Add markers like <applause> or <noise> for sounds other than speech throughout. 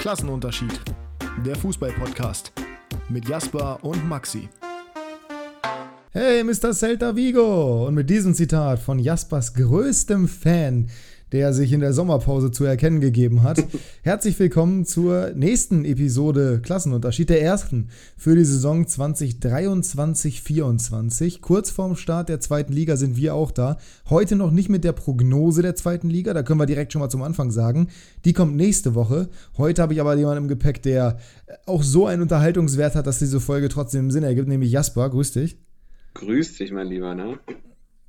Klassenunterschied. Der Fußball-Podcast mit Jasper und Maxi. Hey, Mr. Celta Vigo! Und mit diesem Zitat von Jaspers größtem Fan der sich in der Sommerpause zu erkennen gegeben hat. <laughs> Herzlich willkommen zur nächsten Episode Klassenunterschied, der ersten für die Saison 2023-24. Kurz vorm Start der zweiten Liga sind wir auch da. Heute noch nicht mit der Prognose der zweiten Liga, da können wir direkt schon mal zum Anfang sagen. Die kommt nächste Woche. Heute habe ich aber jemanden im Gepäck, der auch so einen Unterhaltungswert hat, dass diese Folge trotzdem Sinn ergibt, nämlich Jasper. Grüß dich. Grüß dich, mein Lieber, ne?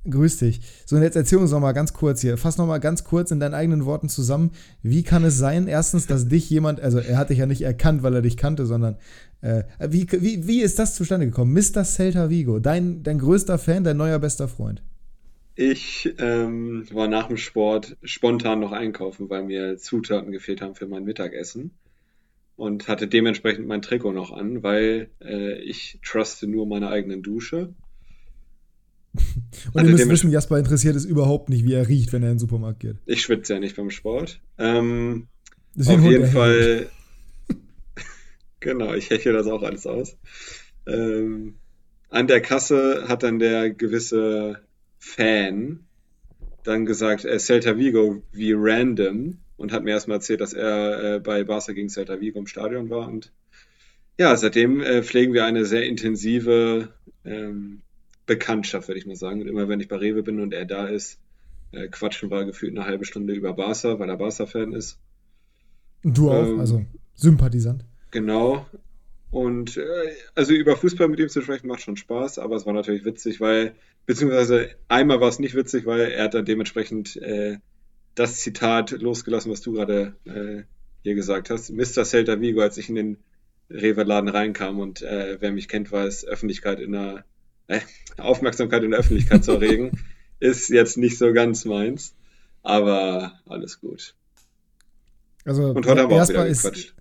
Grüß dich. So, und jetzt erzähl uns noch mal ganz kurz hier. Fass noch mal ganz kurz in deinen eigenen Worten zusammen. Wie kann es sein, erstens, dass dich jemand, also er hat dich ja nicht erkannt, weil er dich kannte, sondern äh, wie, wie, wie ist das zustande gekommen? Mr. Celta Vigo, dein, dein größter Fan, dein neuer bester Freund. Ich ähm, war nach dem Sport spontan noch einkaufen, weil mir Zutaten gefehlt haben für mein Mittagessen und hatte dementsprechend mein Trikot noch an, weil äh, ich truste nur meine eigenen Dusche und also ihr müsst wissen, Jasper interessiert es überhaupt nicht, wie er riecht, wenn er in den Supermarkt geht. Ich schwitze ja nicht beim Sport. Ähm, auf jeden Fall. <laughs> genau, ich heche das auch alles aus. Ähm, an der Kasse hat dann der gewisse Fan dann gesagt, äh, Celta Vigo wie random und hat mir erstmal erzählt, dass er äh, bei Barca gegen Celta Vigo im Stadion war. Und ja, seitdem äh, pflegen wir eine sehr intensive ähm, Bekanntschaft, würde ich mal sagen. Und immer wenn ich bei Rewe bin und er da ist, äh, quatschen wir gefühlt eine halbe Stunde über Barca, weil er Barca-Fan ist. Und du auch, ähm, also Sympathisant. Genau. Und äh, also über Fußball mit ihm zu sprechen macht schon Spaß, aber es war natürlich witzig, weil, beziehungsweise einmal war es nicht witzig, weil er hat dann dementsprechend äh, das Zitat losgelassen, was du gerade äh, hier gesagt hast. Mr. Celta Vigo, als ich in den Rewe-Laden reinkam und äh, wer mich kennt, weiß, Öffentlichkeit in der äh, <laughs> Aufmerksamkeit in der Öffentlichkeit zu erregen, <laughs> ist jetzt nicht so ganz meins. Aber alles gut. Also, Und heute haben wir auch wieder gequatscht.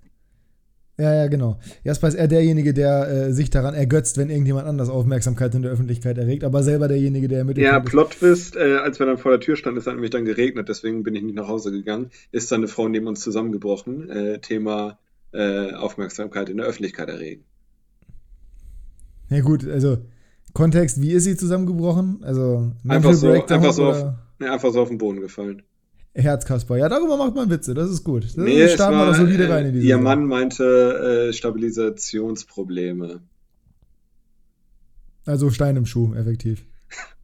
Ja, ja, genau. Jasper ist eher derjenige, der äh, sich daran ergötzt, wenn irgendjemand anders Aufmerksamkeit in der Öffentlichkeit erregt, aber selber derjenige, der mit. Ja, Plotwist, äh, als wir dann vor der Tür standen, ist dann nämlich dann geregnet, deswegen bin ich nicht nach Hause gegangen, ist dann eine Frau neben uns zusammengebrochen. Äh, Thema äh, Aufmerksamkeit in der Öffentlichkeit erregen. Ja, gut, also Kontext, wie ist sie zusammengebrochen? Also einfach so, einfach so, auf, nee, einfach so auf den Boden gefallen. Herzkasper. Ja, darüber macht man Witze, das ist gut. Das nee, starten wir das solide rein in diese Ihr Mann meinte äh, Stabilisationsprobleme. Also Stein im Schuh, effektiv.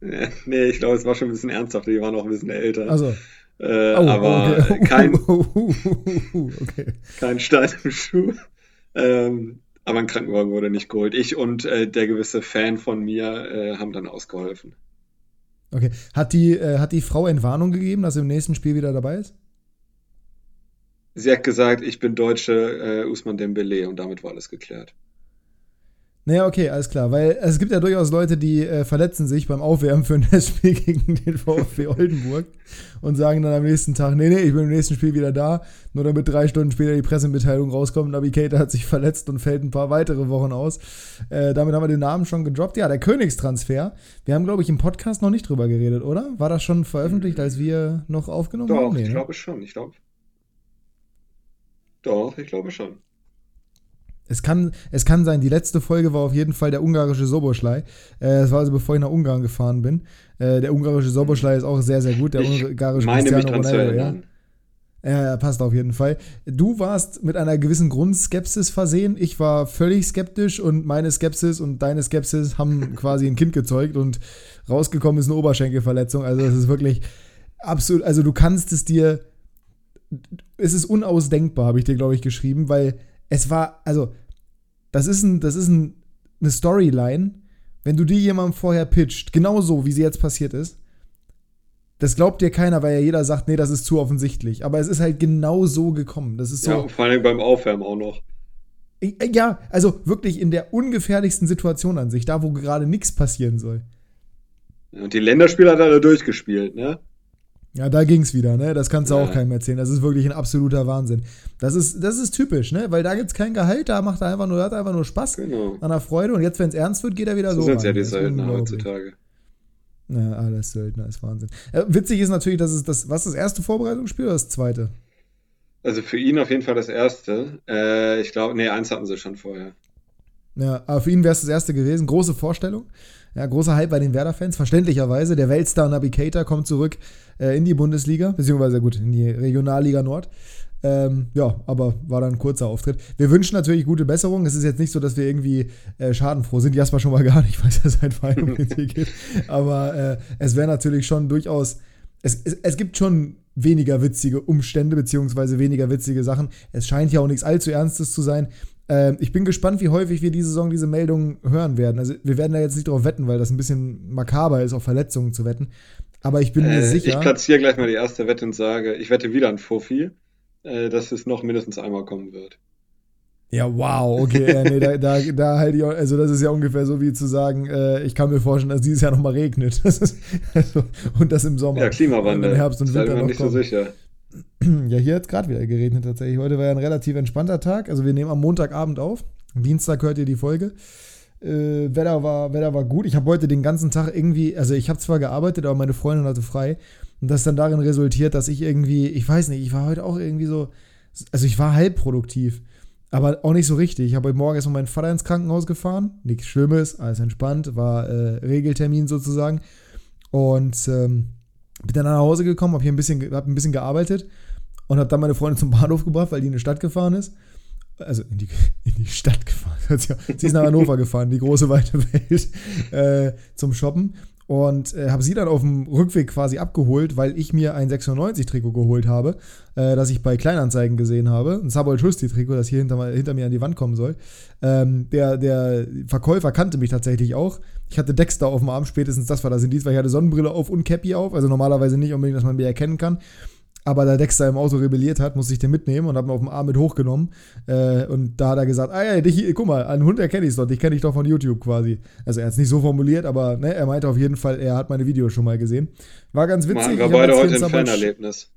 <laughs> nee, ich glaube, es war schon ein bisschen ernsthafter, die waren auch ein bisschen älter. Also. Äh, oh, aber okay. kein, <laughs> okay. kein Stein im Schuh. Ähm, aber ein Krankenwagen wurde nicht geholt. Ich und äh, der gewisse Fan von mir äh, haben dann ausgeholfen. Okay. Hat die, äh, hat die Frau Entwarnung gegeben, dass sie im nächsten Spiel wieder dabei ist? Sie hat gesagt, ich bin deutsche äh, Usman Dembele und damit war alles geklärt. Naja, okay, alles klar. Weil es gibt ja durchaus Leute, die äh, verletzen sich beim Aufwärmen für ein <laughs> Spiel gegen den VfB Oldenburg und sagen dann am nächsten Tag, nee, nee, ich bin im nächsten Spiel wieder da. Nur damit drei Stunden später die Pressemitteilung rauskommt, Navi Keita hat sich <laughs> verletzt und fällt ein paar weitere Wochen aus. Äh, damit haben wir den Namen schon gedroppt. Ja, der Königstransfer. Wir haben, glaube ich, im Podcast noch nicht drüber geredet, oder? War das schon veröffentlicht, als wir noch aufgenommen Doch, haben? Nee, ich ne? glaube schon. Ich glaube. Doch, ich glaube schon. Es kann, es kann sein, die letzte Folge war auf jeden Fall der ungarische Soboschlei. Äh, das war also bevor ich nach Ungarn gefahren bin. Äh, der ungarische Soboschlei ist auch sehr, sehr gut. Der ich ungarische meine Cristiano Ronaldo, ja. Ja, passt auf jeden Fall. Du warst mit einer gewissen Grundskepsis versehen. Ich war völlig skeptisch und meine Skepsis und deine Skepsis haben <laughs> quasi ein Kind gezeugt und rausgekommen ist eine Oberschenkelverletzung. Also, das ist wirklich absolut. Also, du kannst es dir. Es ist unausdenkbar, habe ich dir, glaube ich, geschrieben, weil es war, also, das ist, ein, das ist ein, eine Storyline, wenn du die jemandem vorher pitcht, genauso wie sie jetzt passiert ist. Das glaubt dir keiner, weil ja jeder sagt, nee, das ist zu offensichtlich. Aber es ist halt genau so gekommen. Das ist so. Ja, vor allem beim Aufwärmen auch noch. Ja, also wirklich in der ungefährlichsten Situation an sich, da wo gerade nichts passieren soll. Und die Länderspieler hat er durchgespielt, ne? Ja, da ging es wieder, ne? Das kannst du ja. auch keinem erzählen. Das ist wirklich ein absoluter Wahnsinn. Das ist, das ist typisch, ne? Weil da gibt es kein Gehalt, da macht er einfach nur, hat einfach nur Spaß genau. an der Freude und jetzt, wenn es ernst wird, geht er wieder so. So sind ja die Söldner heutzutage. Ja, alles Söldner ist Wahnsinn. Äh, witzig ist natürlich, dass es das, was das erste Vorbereitungsspiel oder das zweite? Also für ihn auf jeden Fall das erste. Äh, ich glaube, nee, eins hatten sie schon vorher. Ja, aber für ihn wäre es das erste gewesen. Große Vorstellung. Ja, großer Hype bei den Werder-Fans, verständlicherweise. Der Weltstar Nabi Keita kommt zurück äh, in die Bundesliga, beziehungsweise gut, in die Regionalliga Nord. Ähm, ja, aber war dann ein kurzer Auftritt. Wir wünschen natürlich gute Besserung. Es ist jetzt nicht so, dass wir irgendwie äh, schadenfroh sind. Jasper schon mal <laughs> gar nicht, weil es ja sein Verein um den geht. Aber äh, es wäre natürlich schon durchaus. Es, es, es gibt schon weniger witzige Umstände, beziehungsweise weniger witzige Sachen. Es scheint ja auch nichts allzu Ernstes zu sein. Ähm, ich bin gespannt, wie häufig wir diese Saison diese Meldungen hören werden. Also, wir werden da jetzt nicht drauf wetten, weil das ein bisschen makaber ist, auf Verletzungen zu wetten. Aber ich bin mir Äh, sicher. ich platziere gleich mal die erste Wette und sage, ich wette wieder an Fofi, äh, dass es noch mindestens einmal kommen wird. Ja, wow, okay, äh, nee, da, da, da halt ich auch, also das ist ja ungefähr so wie zu sagen, äh, ich kann mir vorstellen, dass dieses Jahr nochmal regnet. <laughs> Das ist, also, und das im Sommer. Ja, Klimawandel. Im Herbst und Winter immer noch nicht so kommt. sicher. Ja, hier hat es gerade wieder geregnet tatsächlich. Heute war ja ein relativ entspannter Tag. Also wir nehmen am Montagabend auf. Dienstag hört ihr die Folge. Äh, Wetter, war, Wetter war gut. Ich habe heute den ganzen Tag irgendwie, also ich habe zwar gearbeitet, aber meine Freundin hatte frei. Und das dann darin resultiert, dass ich irgendwie, ich weiß nicht, ich war heute auch irgendwie so, also ich war halb produktiv, aber auch nicht so richtig. Ich habe heute Morgen erstmal meinen Vater ins Krankenhaus gefahren. Nichts Schlimmes, alles entspannt, war äh, Regeltermin sozusagen. Und ähm, bin dann nach Hause gekommen, habe hier ein bisschen, hab ein bisschen gearbeitet und habe dann meine Freundin zum Bahnhof gebracht, weil die in die Stadt gefahren ist. Also in die, in die Stadt gefahren. <laughs> Sie ist nach Hannover gefahren, die große weite Welt, äh, zum Shoppen. Und äh, habe sie dann auf dem Rückweg quasi abgeholt, weil ich mir ein 96-Trikot geholt habe, äh, das ich bei Kleinanzeigen gesehen habe. Ein Sabold Schusti-Trikot, das hier hinter, hinter mir an die Wand kommen soll. Ähm, der, der Verkäufer kannte mich tatsächlich auch. Ich hatte Dexter auf dem Arm, spätestens das war das Indiz, weil ich hatte Sonnenbrille auf und Cappy auf. Also normalerweise nicht unbedingt, dass man mich erkennen kann. Aber da Dexter im Auto rebelliert hat, musste ich den mitnehmen und habe ihn auf dem Arm mit hochgenommen. Äh, und da hat er gesagt, ah ja, dich, guck mal, einen Hund erkenne ich doch, dich kenne ich doch von YouTube quasi. Also er hat es nicht so formuliert, aber ne, er meinte auf jeden Fall, er hat meine Videos schon mal gesehen. War ganz witzig. Machen Ich wir beide heute ein Fanerlebnis.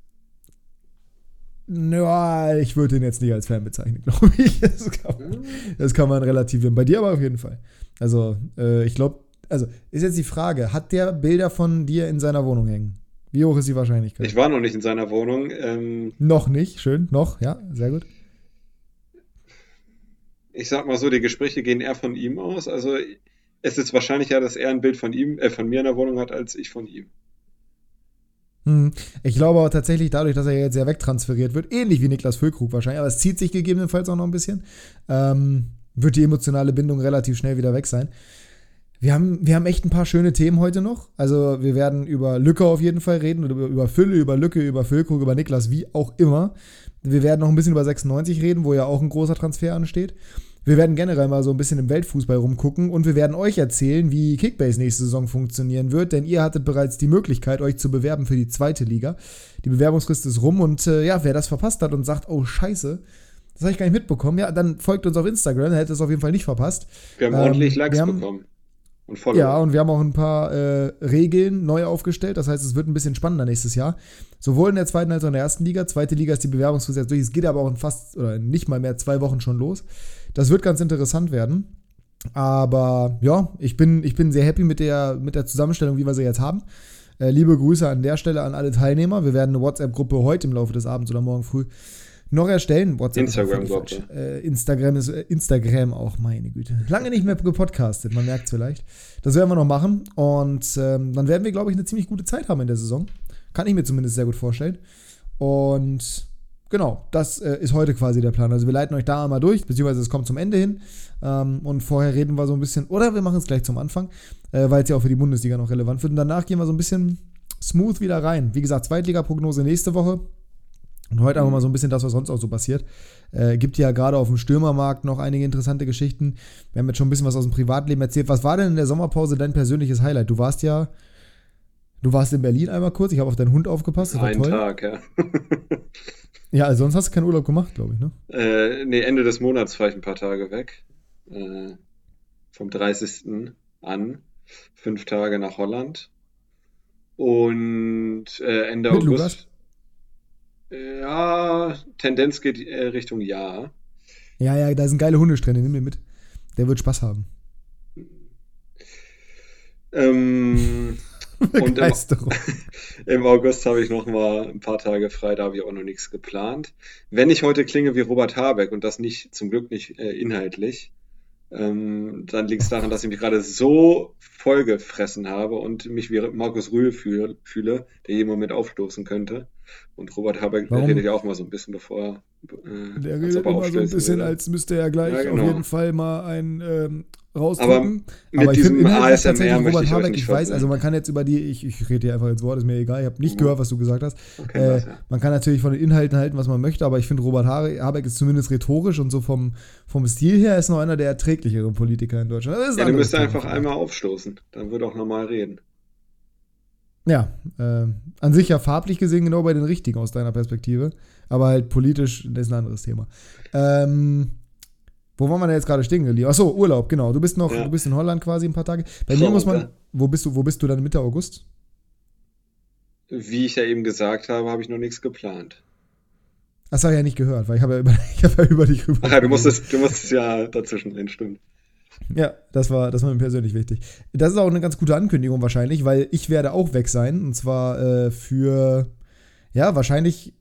Ja, ich würde ihn jetzt nicht als Fan bezeichnen, <laughs> glaube ich. Das kann, man, das kann man relativieren. Bei dir aber auf jeden Fall. Also, äh, ich glaube, also ist jetzt die Frage, hat der Bilder von dir in seiner Wohnung hängen? Wie hoch ist die Wahrscheinlichkeit? Ich war noch nicht in seiner Wohnung. Ähm, noch nicht, schön, noch, ja, sehr gut. ich sag mal so, die Gespräche gehen eher von ihm aus. Also es ist wahrscheinlicher, dass er ein Bild von ihm, äh, von mir in der Wohnung hat, als ich von ihm. Hm. Ich glaube aber tatsächlich, dadurch, dass er jetzt sehr wegtransferiert wird, ähnlich wie Niklas Füllkrug wahrscheinlich, aber es zieht sich gegebenenfalls auch noch ein bisschen, ähm, wird die emotionale Bindung relativ schnell wieder weg sein. Wir haben, wir haben echt ein paar schöne Themen heute noch. Also wir werden über Lücke auf jeden Fall reden, oder über, Fülle, über Lücke, über Füllkrug, über Niklas, wie auch immer. Wir werden noch ein bisschen über 96 reden, wo ja auch ein großer Transfer ansteht. Wir werden generell mal so ein bisschen im Weltfußball rumgucken und wir werden euch erzählen, wie Kickbase nächste Saison funktionieren wird, denn ihr hattet bereits die Möglichkeit, euch zu bewerben für die zweite Liga. Die Bewerbungsfrist ist rum und äh, ja, wer das verpasst hat und sagt, oh Scheiße, das habe ich gar nicht mitbekommen, ja, dann folgt uns auf Instagram, dann hätte es auf jeden Fall nicht verpasst. Wir haben Ähm, ordentlich Likes bekommen. Und Follower. Ja, und wir haben auch ein paar äh, Regeln neu aufgestellt. Das heißt, es wird ein bisschen spannender nächstes Jahr. Sowohl in der zweiten als auch in der ersten Liga. Zweite Liga ist die Bewerbungsfrist jetzt durch. Es geht aber auch in fast, oder nicht mal mehr zwei Wochen schon los. Das wird ganz interessant werden. Aber ja, ich bin, ich bin sehr happy mit der, mit der Zusammenstellung, wie wir sie jetzt haben. Äh, liebe Grüße an der Stelle an alle Teilnehmer. Wir werden eine WhatsApp-Gruppe heute im Laufe des Abends oder morgen früh noch erstellen. WhatsApp Instagram-Gruppe. falsch. Äh, Instagram ist äh, Instagram auch, meine Güte. Lange nicht mehr gepodcastet, man merkt es vielleicht. Das werden wir noch machen. Und ähm, dann werden wir, glaube ich, eine ziemlich gute Zeit haben in der Saison. Kann ich mir zumindest sehr gut vorstellen. Und genau, das äh, ist heute quasi der Plan. Also wir leiten euch da einmal durch, beziehungsweise es kommt zum Ende hin. Ähm, und vorher reden wir so ein bisschen, oder wir machen es gleich zum Anfang, äh, weil es ja auch für die Bundesliga noch relevant wird. Und danach gehen wir so ein bisschen smooth wieder rein. Wie gesagt, Zweitliga-Prognose nächste Woche. Und heute einfach mal so ein bisschen das, was sonst auch so passiert. Äh, gibt ja gerade auf dem Stürmermarkt noch einige interessante Geschichten. Wir haben jetzt schon ein bisschen was aus dem Privatleben erzählt. Was war denn in der Sommerpause dein persönliches Highlight? Du warst ja, du warst in Berlin einmal kurz. Ich habe auf deinen Hund aufgepasst. Das Einen. Tag, ja. <laughs> Ja, also sonst hast du keinen Urlaub gemacht, glaube ich, ne? Äh, nee, Ende des Monats fahre ich ein paar Tage weg. Äh, vom 30. an. Fünf Tage nach Holland. Und äh, Ende Mit August. Lukas? Ja, Tendenz geht äh, Richtung Ja. Ja, ja, da sind geile Hundestrände. Nimm mir mit. Der wird Spaß haben. Ähm, <laughs> Und im, <laughs> im August habe ich noch mal ein paar Tage frei, da habe ich auch noch nichts geplant. Wenn ich heute klinge wie Robert Habeck und das nicht, zum Glück nicht äh, inhaltlich, ähm, dann liegt es daran, dass ich mich gerade so vollgefressen habe und mich wie Markus Rühl fühle, fühle der jeden Moment aufstoßen könnte. Und Robert Habeck Warum? redet ja auch mal so ein bisschen, bevor er. Äh, der redet immer so ein bisschen, würde. als müsste er gleich ja, genau. auf jeden Fall mal ein ähm, rausdrücken. Aber, aber ich finde inhaltlich tatsächlich Robert ich Habeck, ich weiß, also man kann jetzt über die, ich, ich rede dir einfach ins Wort, ist mir egal, ich habe nicht mhm. gehört, was du gesagt hast. Okay, äh, das, ja. Man kann natürlich von den Inhalten halten, was man möchte, aber ich finde Robert Habeck ist zumindest rhetorisch und so vom, vom Stil her ist noch einer der erträglicheren Politiker in Deutschland. ja, du müsstest einfach einmal aufstoßen, dann würde auch normal reden. Ja, äh, an sich ja farblich gesehen genau bei den richtigen aus deiner Perspektive, aber halt politisch, das ist ein anderes Thema. Ähm, wo waren wir denn jetzt gerade stehen geblieben? Achso, Urlaub, genau. Du bist noch, ja. du bist in Holland quasi ein paar Tage. Bei mir muss man, wo bist du, wo bist du dann Mitte August? Wie ich ja eben gesagt habe, habe ich noch nichts geplant. Das habe ich ja nicht gehört, weil ich habe ja über, <laughs> ich habe ja über dich rüber. Ach du musstest, du musstest ja dazwischen reden, stimmt. Ja, das war, das war mir persönlich wichtig. Das ist auch eine ganz gute Ankündigung wahrscheinlich, weil ich werde auch weg sein. Und zwar äh, für, ja, wahrscheinlich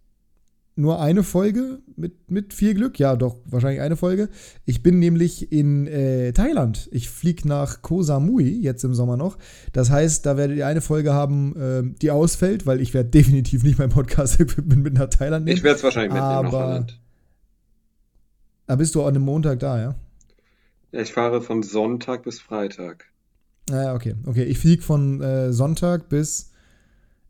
nur eine Folge mit, mit viel Glück. Ja, doch, wahrscheinlich eine Folge. Ich bin nämlich in äh, Thailand. Ich fliege nach Koh Samui jetzt im Sommer noch. Das heißt, da werdet ihr eine Folge haben, äh, die ausfällt, weil ich werde definitiv nicht mein Podcast-Equipment mit nach Thailand nehmen. Ich werde es wahrscheinlich mitnehmen aber, nach Holland. Da bist du an einem Montag da, ja? Ich fahre von Sonntag bis Freitag. Ah, okay. Okay, ich fliege von äh, Sonntag bis.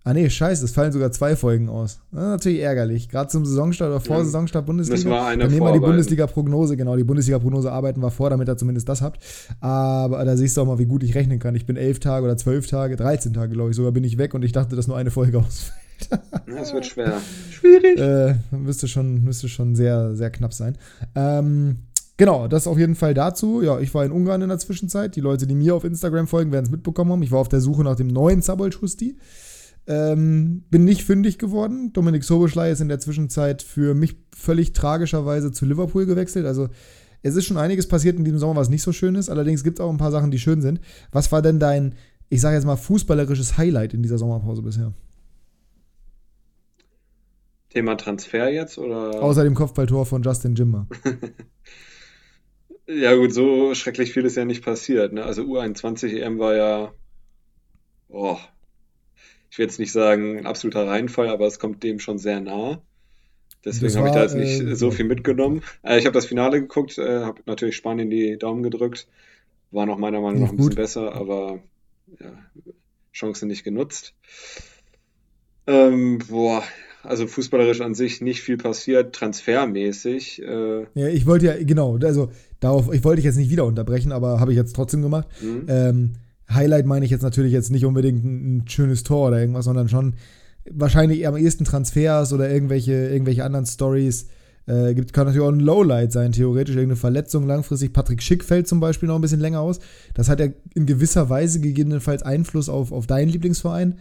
Ah, nee, scheiße, es fallen sogar zwei Folgen aus. Das ist natürlich ärgerlich. Gerade zum Saisonstart oder vor ja. Saisonstart Bundesliga. Müssen wir eine Dann nehmen wir die Bundesliga-Prognose, genau. Die Bundesliga-Prognose arbeiten wir vor, damit ihr zumindest das habt. Aber da siehst du auch mal, wie gut ich rechnen kann. Ich bin elf Tage oder zwölf Tage, 13 Tage, glaube ich, sogar bin ich weg und ich dachte, dass nur eine Folge <laughs> ausfällt. Das wird schwer. Schwierig. Äh, müsste schon, müsste schon sehr, sehr knapp sein. Ähm, Genau, das auf jeden Fall dazu. Ja, ich war in Ungarn in der Zwischenzeit. Die Leute, die mir auf Instagram folgen, werden es mitbekommen haben. Ich war auf der Suche nach dem neuen Sabolschusti. Ähm, bin nicht fündig geworden. Dominik Soboschlei ist in der Zwischenzeit für mich völlig tragischerweise zu Liverpool gewechselt. Also es ist schon einiges passiert in diesem Sommer, was nicht so schön ist. Allerdings gibt es auch ein paar Sachen, die schön sind. Was war denn dein, ich sage jetzt mal, fußballerisches Highlight in dieser Sommerpause bisher? Thema Transfer jetzt oder? Außer dem Kopfballtor von Justin Jimmer. <laughs> Ja, gut, so schrecklich viel ist ja nicht passiert. Ne? Also U21 EM war ja, oh, ich will jetzt nicht sagen ein absoluter Reinfall, aber es kommt dem schon sehr nah. Deswegen habe ich da jetzt nicht äh, so viel mitgenommen. Äh, ich habe das Finale geguckt, äh, habe natürlich Spanien die Daumen gedrückt. War noch meiner Meinung nach ein bisschen besser, aber ja, Chance nicht genutzt. Ähm, boah, also fußballerisch an sich nicht viel passiert, transfermäßig. Äh ja, ich wollte ja, genau, also darauf, ich wollte dich jetzt nicht wieder unterbrechen, aber habe ich jetzt trotzdem gemacht. Mhm. Ähm, Highlight meine ich jetzt natürlich jetzt nicht unbedingt ein, ein, schönes Tor oder irgendwas, sondern schon wahrscheinlich am ehesten Transfers oder irgendwelche, irgendwelche anderen Stories. Äh, gibt, kann natürlich auch ein Lowlight sein, theoretisch irgendeine Verletzung langfristig. Patrick Schick fällt zum Beispiel noch ein bisschen länger aus. Das hat ja in gewisser Weise gegebenenfalls Einfluss auf, auf deinen Lieblingsverein.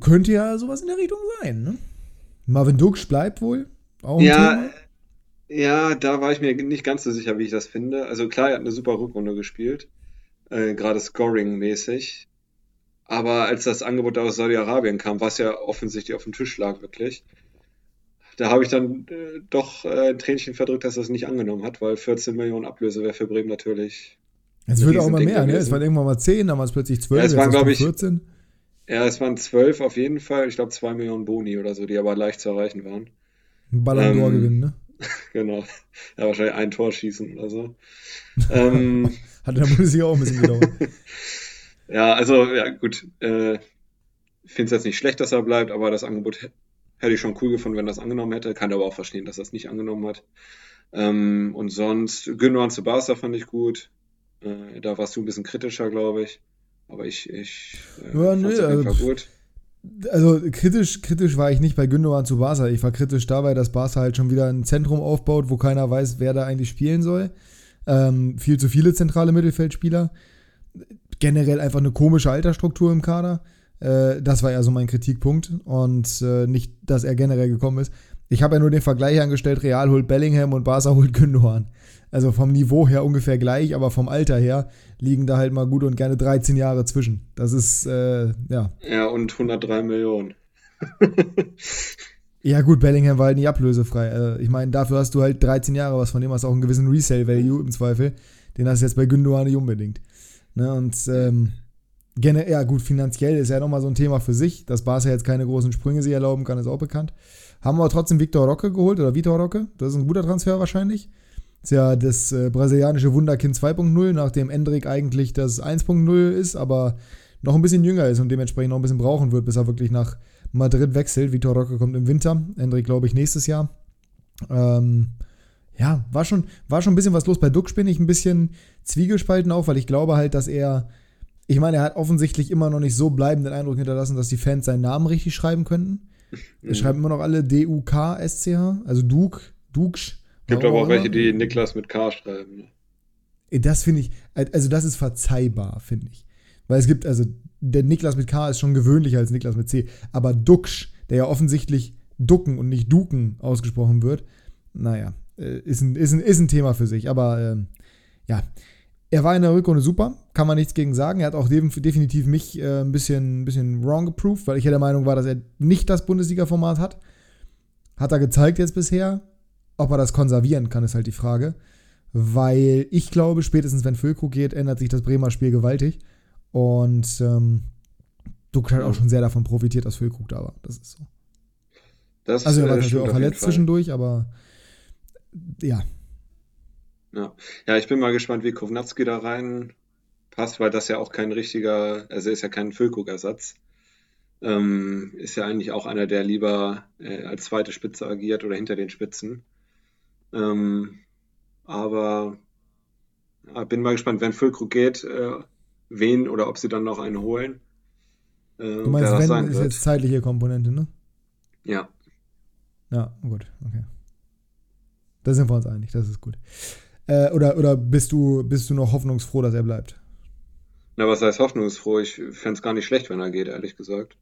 Könnte ja sowas in der Richtung sein, ne? Marvin Duksch bleibt wohl. Auch ja, Thema. ja, da war ich mir nicht ganz so sicher, wie ich das finde. Also klar, er hat eine super Rückrunde gespielt, äh, gerade Scoring-mäßig. Aber als das Angebot aus Saudi-Arabien kam, was ja offensichtlich auf dem Tisch lag, wirklich, da habe ich dann äh, doch äh, ein Tränchen verdrückt, dass er es nicht angenommen hat, weil 14 Millionen Ablöse wäre für Bremen natürlich. Es wird auch mal mehr, ne? Es waren irgendwann mal 10, dann war es plötzlich 12, ja, es waren, glaube ich, 14. Ja, es waren zwölf auf jeden Fall. Ich glaube, zwei Millionen Boni oder so, die aber leicht zu erreichen waren. Ballon d'Or ähm, gewinnen, ne? <laughs> genau. Ja, wahrscheinlich ein Tor schießen oder so. ähm, <laughs> Hat der Bundesliga auch ein bisschen gedauert. <laughs> ja, also, ja, gut. Äh, ich finde es jetzt nicht schlecht, dass er bleibt, aber das Angebot hätte ich schon cool gefunden, wenn er das angenommen hätte. Kann aber auch verstehen, dass er es nicht angenommen hat. Ähm, und sonst, Gündogan zu Barca fand ich gut. Äh, da warst du ein bisschen kritischer, glaube ich. Aber ich, ich äh, ja, nee, also, gut. Also kritisch, kritisch war ich nicht bei Gündogan zu Barca. Ich war kritisch dabei, dass Barca halt schon wieder ein Zentrum aufbaut, wo keiner weiß, wer da eigentlich spielen soll. Ähm, viel zu viele zentrale Mittelfeldspieler. Generell einfach eine komische Altersstruktur im Kader. Äh, das war ja so mein Kritikpunkt. Und äh, nicht, dass er generell gekommen ist. Ich habe ja nur den Vergleich angestellt, Real holt Bellingham und Barca holt Gündogan. Also vom Niveau her ungefähr gleich, aber vom Alter her liegen da halt mal gut und gerne 13 Jahre zwischen. Das ist, äh, ja. Ja, und 103 Millionen. <laughs> ja, gut, Bellingham war halt nicht ablösefrei. Also, ich meine, dafür hast du halt 13 Jahre, was von dem hast du auch einen gewissen Resale-Value im Zweifel. Den hast du jetzt bei Gündogan nicht unbedingt. Ne, und, ähm, ja gut, finanziell ist ja nochmal so ein Thema für sich. Dass Barca jetzt keine großen Sprünge sich erlauben kann, ist auch bekannt. Haben wir trotzdem Victor Roque geholt oder Vitor Roque. Das ist ein guter Transfer wahrscheinlich. Ist ja das äh, brasilianische Wunderkind 2.0, nachdem Endrik eigentlich das 1.0 ist, aber noch ein bisschen jünger ist und dementsprechend noch ein bisschen brauchen wird, bis er wirklich nach Madrid wechselt. Vitor Roque kommt im Winter, Endrik glaube ich nächstes Jahr. Ähm, ja, war schon, war schon ein bisschen was los. Bei Duck bin ich ein bisschen zwiegespalten auch, weil ich glaube halt, dass er ich meine, er hat offensichtlich immer noch nicht so bleibenden Eindruck hinterlassen, dass die Fans seinen Namen richtig schreiben könnten. Mhm. Schreiben immer noch alle D-U-K-S-C-H, also Duke, Duksch. Gibt aber auch welche, die Niklas mit K schreiben. Ne? Das finde ich, also das ist verzeihbar, finde ich. Weil es gibt, also der Niklas mit K ist schon gewöhnlicher als Niklas mit C, aber Duksch, der ja offensichtlich Ducken und nicht Duken ausgesprochen wird, naja, äh, ist ein, ist ein, ist ein Thema für sich. Aber ähm, ja, er war in der Rückrunde super, kann man nichts gegen sagen. Er hat auch definitiv mich äh, ein, bisschen, ein bisschen wrong geproved, weil ich ja der Meinung war, dass er nicht das Bundesliga-Format hat. Hat er gezeigt jetzt bisher. Ob er das konservieren kann, ist halt die Frage. Weil ich glaube, spätestens wenn Füllkrug geht, ändert sich das Bremer Spiel gewaltig. Und ähm, Duck hat auch schon sehr davon profitiert, dass Füllkrug da war. Das ist so. Das, also er war äh, natürlich auch verletzt zwischendurch, aber ja, ja. ja, ich bin mal gespannt, wie Kovnatski da rein passt, weil das ja auch kein richtiger, also ist ja kein Füllkrug-Ersatz. Ähm, ist ja eigentlich auch einer, der lieber äh, als zweite Spitze agiert oder hinter den Spitzen. Ähm, aber ja, bin mal gespannt, wenn Füllkrug geht, äh, wen oder ob sie dann noch einen holen. Äh, du meinst, wenn ist wird. jetzt zeitliche Komponente, ne? Ja. Ja, gut, okay. Da sind wir uns einig, das ist gut. Äh, oder oder bist, du, bist du noch hoffnungsfroh, dass er bleibt? Na, was heißt hoffnungsfroh? Ich fände es gar nicht schlecht, wenn er geht, ehrlich gesagt.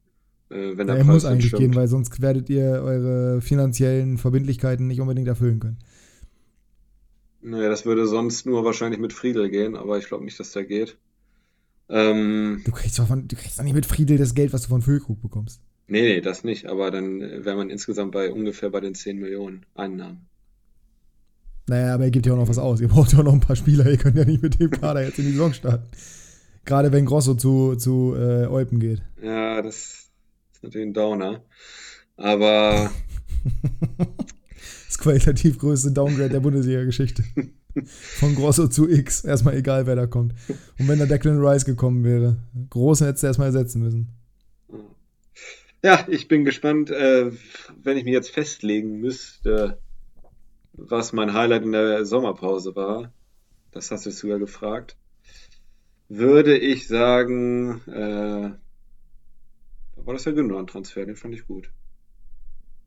Äh, wenn der ja, er muss eigentlich stimmt. gehen, weil sonst werdet ihr eure finanziellen Verbindlichkeiten nicht unbedingt erfüllen können. Naja, das würde sonst nur wahrscheinlich mit Friedel gehen, aber ich glaube nicht, dass der geht. Ähm, du, kriegst doch von, du kriegst doch nicht mit Friedel das Geld, was du von Füllkrug bekommst. Nee, nee, das nicht, aber dann wäre man insgesamt bei ungefähr bei den 10 Millionen Einnahmen. Naja, aber er gibt ja auch noch was aus. Ihr braucht ja auch noch ein paar Spieler. Ihr könnt ja nicht mit dem Kader jetzt in die Saison starten. Gerade wenn Grosso zu, zu äh, Eupen geht. Ja, das ist natürlich ein Downer. Aber. <laughs> das qualitativ größte Downgrade der Bundesliga-Geschichte. Von Grosso zu X. Erstmal egal, wer da kommt. Und wenn da Declan Rice gekommen wäre. Großen hättest du erstmal ersetzen müssen. Ja, ich bin gespannt, äh, wenn ich mich jetzt festlegen müsste was mein Highlight in der Sommerpause war, das hast du sogar gefragt, würde ich sagen, äh, da war das der Gündogan-Transfer, den fand ich gut.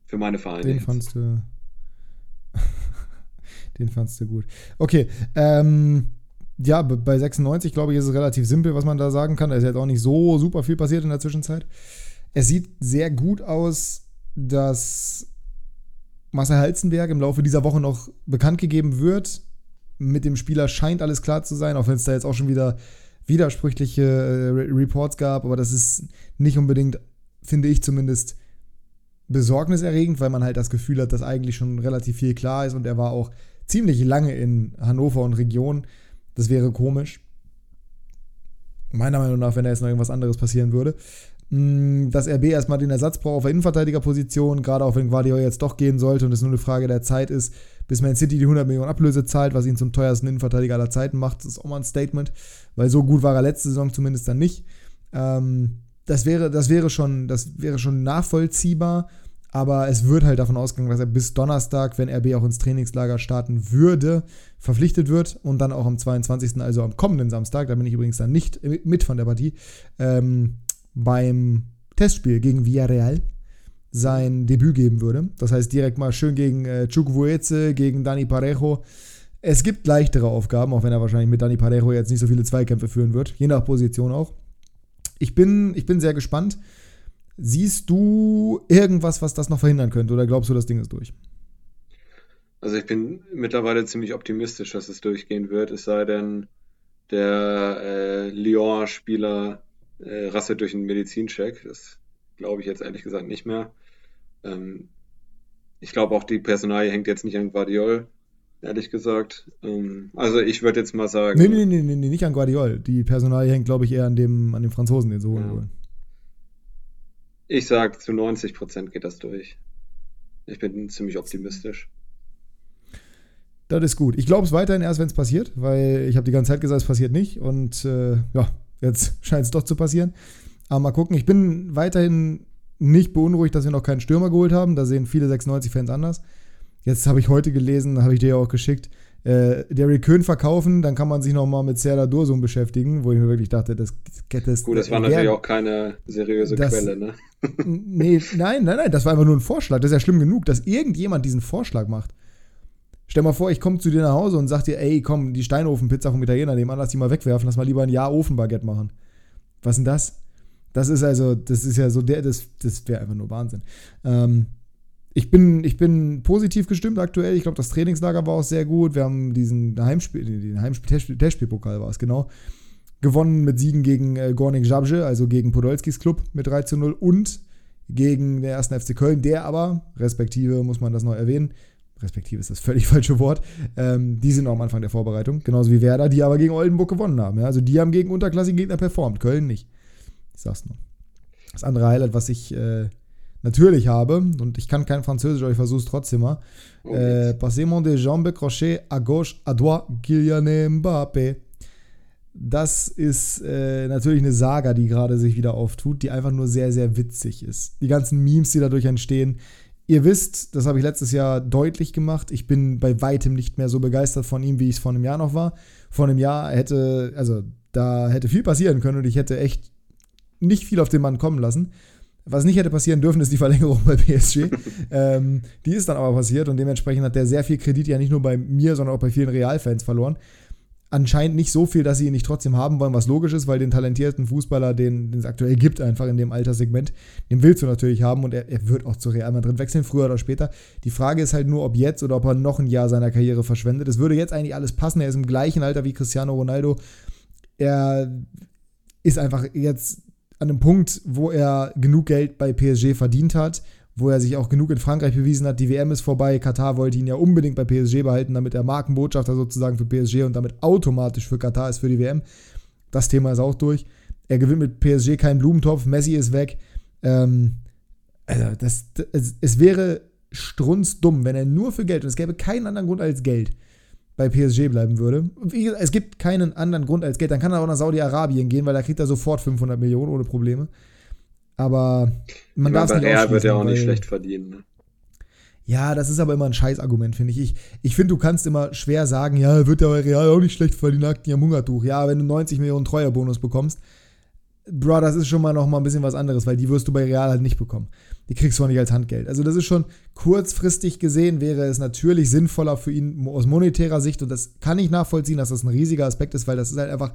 Für meine Vereine. Den jetzt. fandst du. <laughs> den fandst du gut. Okay, ähm, ja, bei 96, glaube ich, ist es relativ simpel, was man da sagen kann. Da ist jetzt auch nicht so super viel passiert in der Zwischenzeit. Es sieht sehr gut aus, dass Marcel Halzenberg im Laufe dieser Woche noch bekannt gegeben wird. Mit dem Spieler scheint alles klar zu sein, auch wenn es da jetzt auch schon wieder widersprüchliche äh, Reports gab. Aber das ist nicht unbedingt, finde ich zumindest, besorgniserregend, weil man halt das Gefühl hat, dass eigentlich schon relativ viel klar ist und er war auch ziemlich lange in Hannover und Region. Das wäre komisch. Meiner Meinung nach, wenn da jetzt noch irgendwas anderes passieren würde. Mm, dass RB erstmal den Ersatz braucht auf der Innenverteidigerposition, gerade auch wenn Guardiola jetzt doch gehen sollte und es nur eine Frage der Zeit ist, bis Man City die 100 Millionen Ablöse zahlt, was ihn zum teuersten Innenverteidiger aller Zeiten macht. Das ist auch mal ein Statement, weil so gut war er letzte Saison zumindest dann nicht. Ähm, das, wäre, das, wäre schon, das wäre schon nachvollziehbar, aber es wird halt davon ausgegangen, dass er bis Donnerstag, wenn RB auch ins Trainingslager starten würde, verpflichtet wird und dann auch am 22., also am kommenden Samstag, da bin ich übrigens dann nicht mit von der Partie, ähm, beim Testspiel gegen Villarreal sein Debüt geben würde. Das heißt, direkt mal schön gegen äh, Chukwueze, gegen Dani Parejo. Es gibt leichtere Aufgaben, auch wenn er wahrscheinlich mit Dani Parejo jetzt nicht so viele Zweikämpfe führen wird, je nach Position auch. Ich bin, ich bin sehr gespannt. Siehst du irgendwas, was das noch verhindern könnte oder glaubst du, das Ding ist durch? Also ich bin mittlerweile ziemlich optimistisch, dass es durchgehen wird, es sei denn, der äh, Lyon-Spieler äh, rasselt durch einen Medizincheck. Das glaube ich jetzt ehrlich gesagt nicht mehr. Ähm, ich glaube auch, die Personalie hängt jetzt nicht an Guardiol, ehrlich gesagt. Ähm, also ich würde jetzt mal sagen. Nee, nee, nee, nee, nee, nicht an Guardiol. Die Personalie hängt, glaube ich, eher an dem, an dem Franzosen, den sie holen ja. wollen. Ich sage, zu 90 Prozent geht das durch. Ich bin ziemlich optimistisch. Das ist gut. Ich glaube es weiterhin erst, wenn es passiert, weil ich habe die ganze Zeit gesagt, es passiert nicht. Und äh, ja, jetzt scheint es doch zu passieren. Aber mal gucken. Ich bin weiterhin nicht beunruhigt, dass wir noch keinen Stürmer geholt haben. Da sehen viele 96-Fans anders. Jetzt habe ich heute gelesen, habe ich dir ja auch geschickt, äh, Derrick Köhn verkaufen, dann kann man sich nochmal mit Serdar Dursum beschäftigen, wo ich mir wirklich dachte, das, das Gut, das war natürlich auch keine seriöse das, Quelle, ne? <laughs> nee, nein, nein, nein, das war einfach nur ein Vorschlag. Das ist ja schlimm genug, dass irgendjemand diesen Vorschlag macht. Stell mal vor, ich komme zu dir nach Hause und sag dir, ey, komm, die Steinofenpizza vom Italiener nebenan, lass die mal wegwerfen, lass mal lieber ein Jahr Ofenbaguette machen. Was denn das? Das ist also, das ist ja so der, das, das wäre einfach nur Wahnsinn. Ähm, ich bin, ich bin positiv gestimmt aktuell. Ich glaube, das Trainingslager war auch sehr gut. Wir haben diesen Heimspiel, den Heimspiel, Testspielpokal war es, genau. Gewonnen mit Siegen gegen äh, Gornik Jabje, also gegen Podolskis Club mit 3 zu 0 und gegen den ersten FC Köln, der aber, respektive muss man das noch erwähnen, respektive ist das völlig <laughs> falsche Wort, ähm, die sind noch am Anfang der Vorbereitung, genauso wie Werder, die aber gegen Oldenburg gewonnen haben. Ja? Also die haben gegen unterklassige Gegner performt, Köln nicht. Ich sag's nur. Das andere Highlight, was ich äh, natürlich habe, und ich kann kein Französisch, aber ich versuche es trotzdem mal. Oh, äh, Passement des jambes crochet à gauche, à droite, Kylian Mbappé. Das ist äh, natürlich eine Saga, die gerade sich wieder auftut, die einfach nur sehr, sehr witzig ist. Die ganzen Memes, die dadurch entstehen, Ihr wisst, das habe ich letztes Jahr deutlich gemacht, ich bin bei weitem nicht mehr so begeistert von ihm, wie ich es vor einem Jahr noch war. Vor einem Jahr hätte, also da hätte viel passieren können und ich hätte echt nicht viel auf den Mann kommen lassen. Was nicht hätte passieren dürfen, ist die Verlängerung bei PSG. <laughs> ähm, die ist dann aber passiert und dementsprechend hat der sehr viel Kredit ja nicht nur bei mir, sondern auch bei vielen Realfans verloren anscheinend nicht so viel, dass sie ihn nicht trotzdem haben wollen, was logisch ist, weil den talentierten Fußballer, den, den es aktuell gibt, einfach in dem Alterssegment, den willst du natürlich haben und er, er wird auch zu Real Madrid wechseln, früher oder später. Die Frage ist halt nur, ob jetzt oder ob er noch ein Jahr seiner Karriere verschwendet. Es würde jetzt eigentlich alles passen. Er ist im gleichen Alter wie Cristiano Ronaldo. Er ist einfach jetzt an einem Punkt, wo er genug Geld bei PSG verdient hat wo er sich auch genug in Frankreich bewiesen hat. Die WM ist vorbei. Katar wollte ihn ja unbedingt bei PSG behalten, damit er Markenbotschafter sozusagen für PSG und damit automatisch für Katar ist für die WM. Das Thema ist auch durch. Er gewinnt mit PSG keinen Blumentopf. Messi ist weg. Ähm, also das, das, es wäre strunzdumm, wenn er nur für Geld, und es gäbe keinen anderen Grund als Geld, bei PSG bleiben würde. Es gibt keinen anderen Grund als Geld. Dann kann er auch nach Saudi-Arabien gehen, weil da kriegt er sofort 500 Millionen ohne Probleme. Aber man darf es nicht Real wird ja auch nicht schlecht verdienen. Ne? Ja, das ist aber immer ein Scheißargument, finde ich. Ich, ich finde, du kannst immer schwer sagen, ja, wird der bei Real auch nicht schlecht verdienen, nackten ja Hungertuch. Ja, wenn du 90 Millionen Treuerbonus bekommst, Bro, das ist schon mal noch mal ein bisschen was anderes, weil die wirst du bei Real halt nicht bekommen. Die kriegst du auch nicht als Handgeld. Also das ist schon kurzfristig gesehen, wäre es natürlich sinnvoller für ihn aus monetärer Sicht und das kann ich nachvollziehen, dass das ein riesiger Aspekt ist, weil das ist halt einfach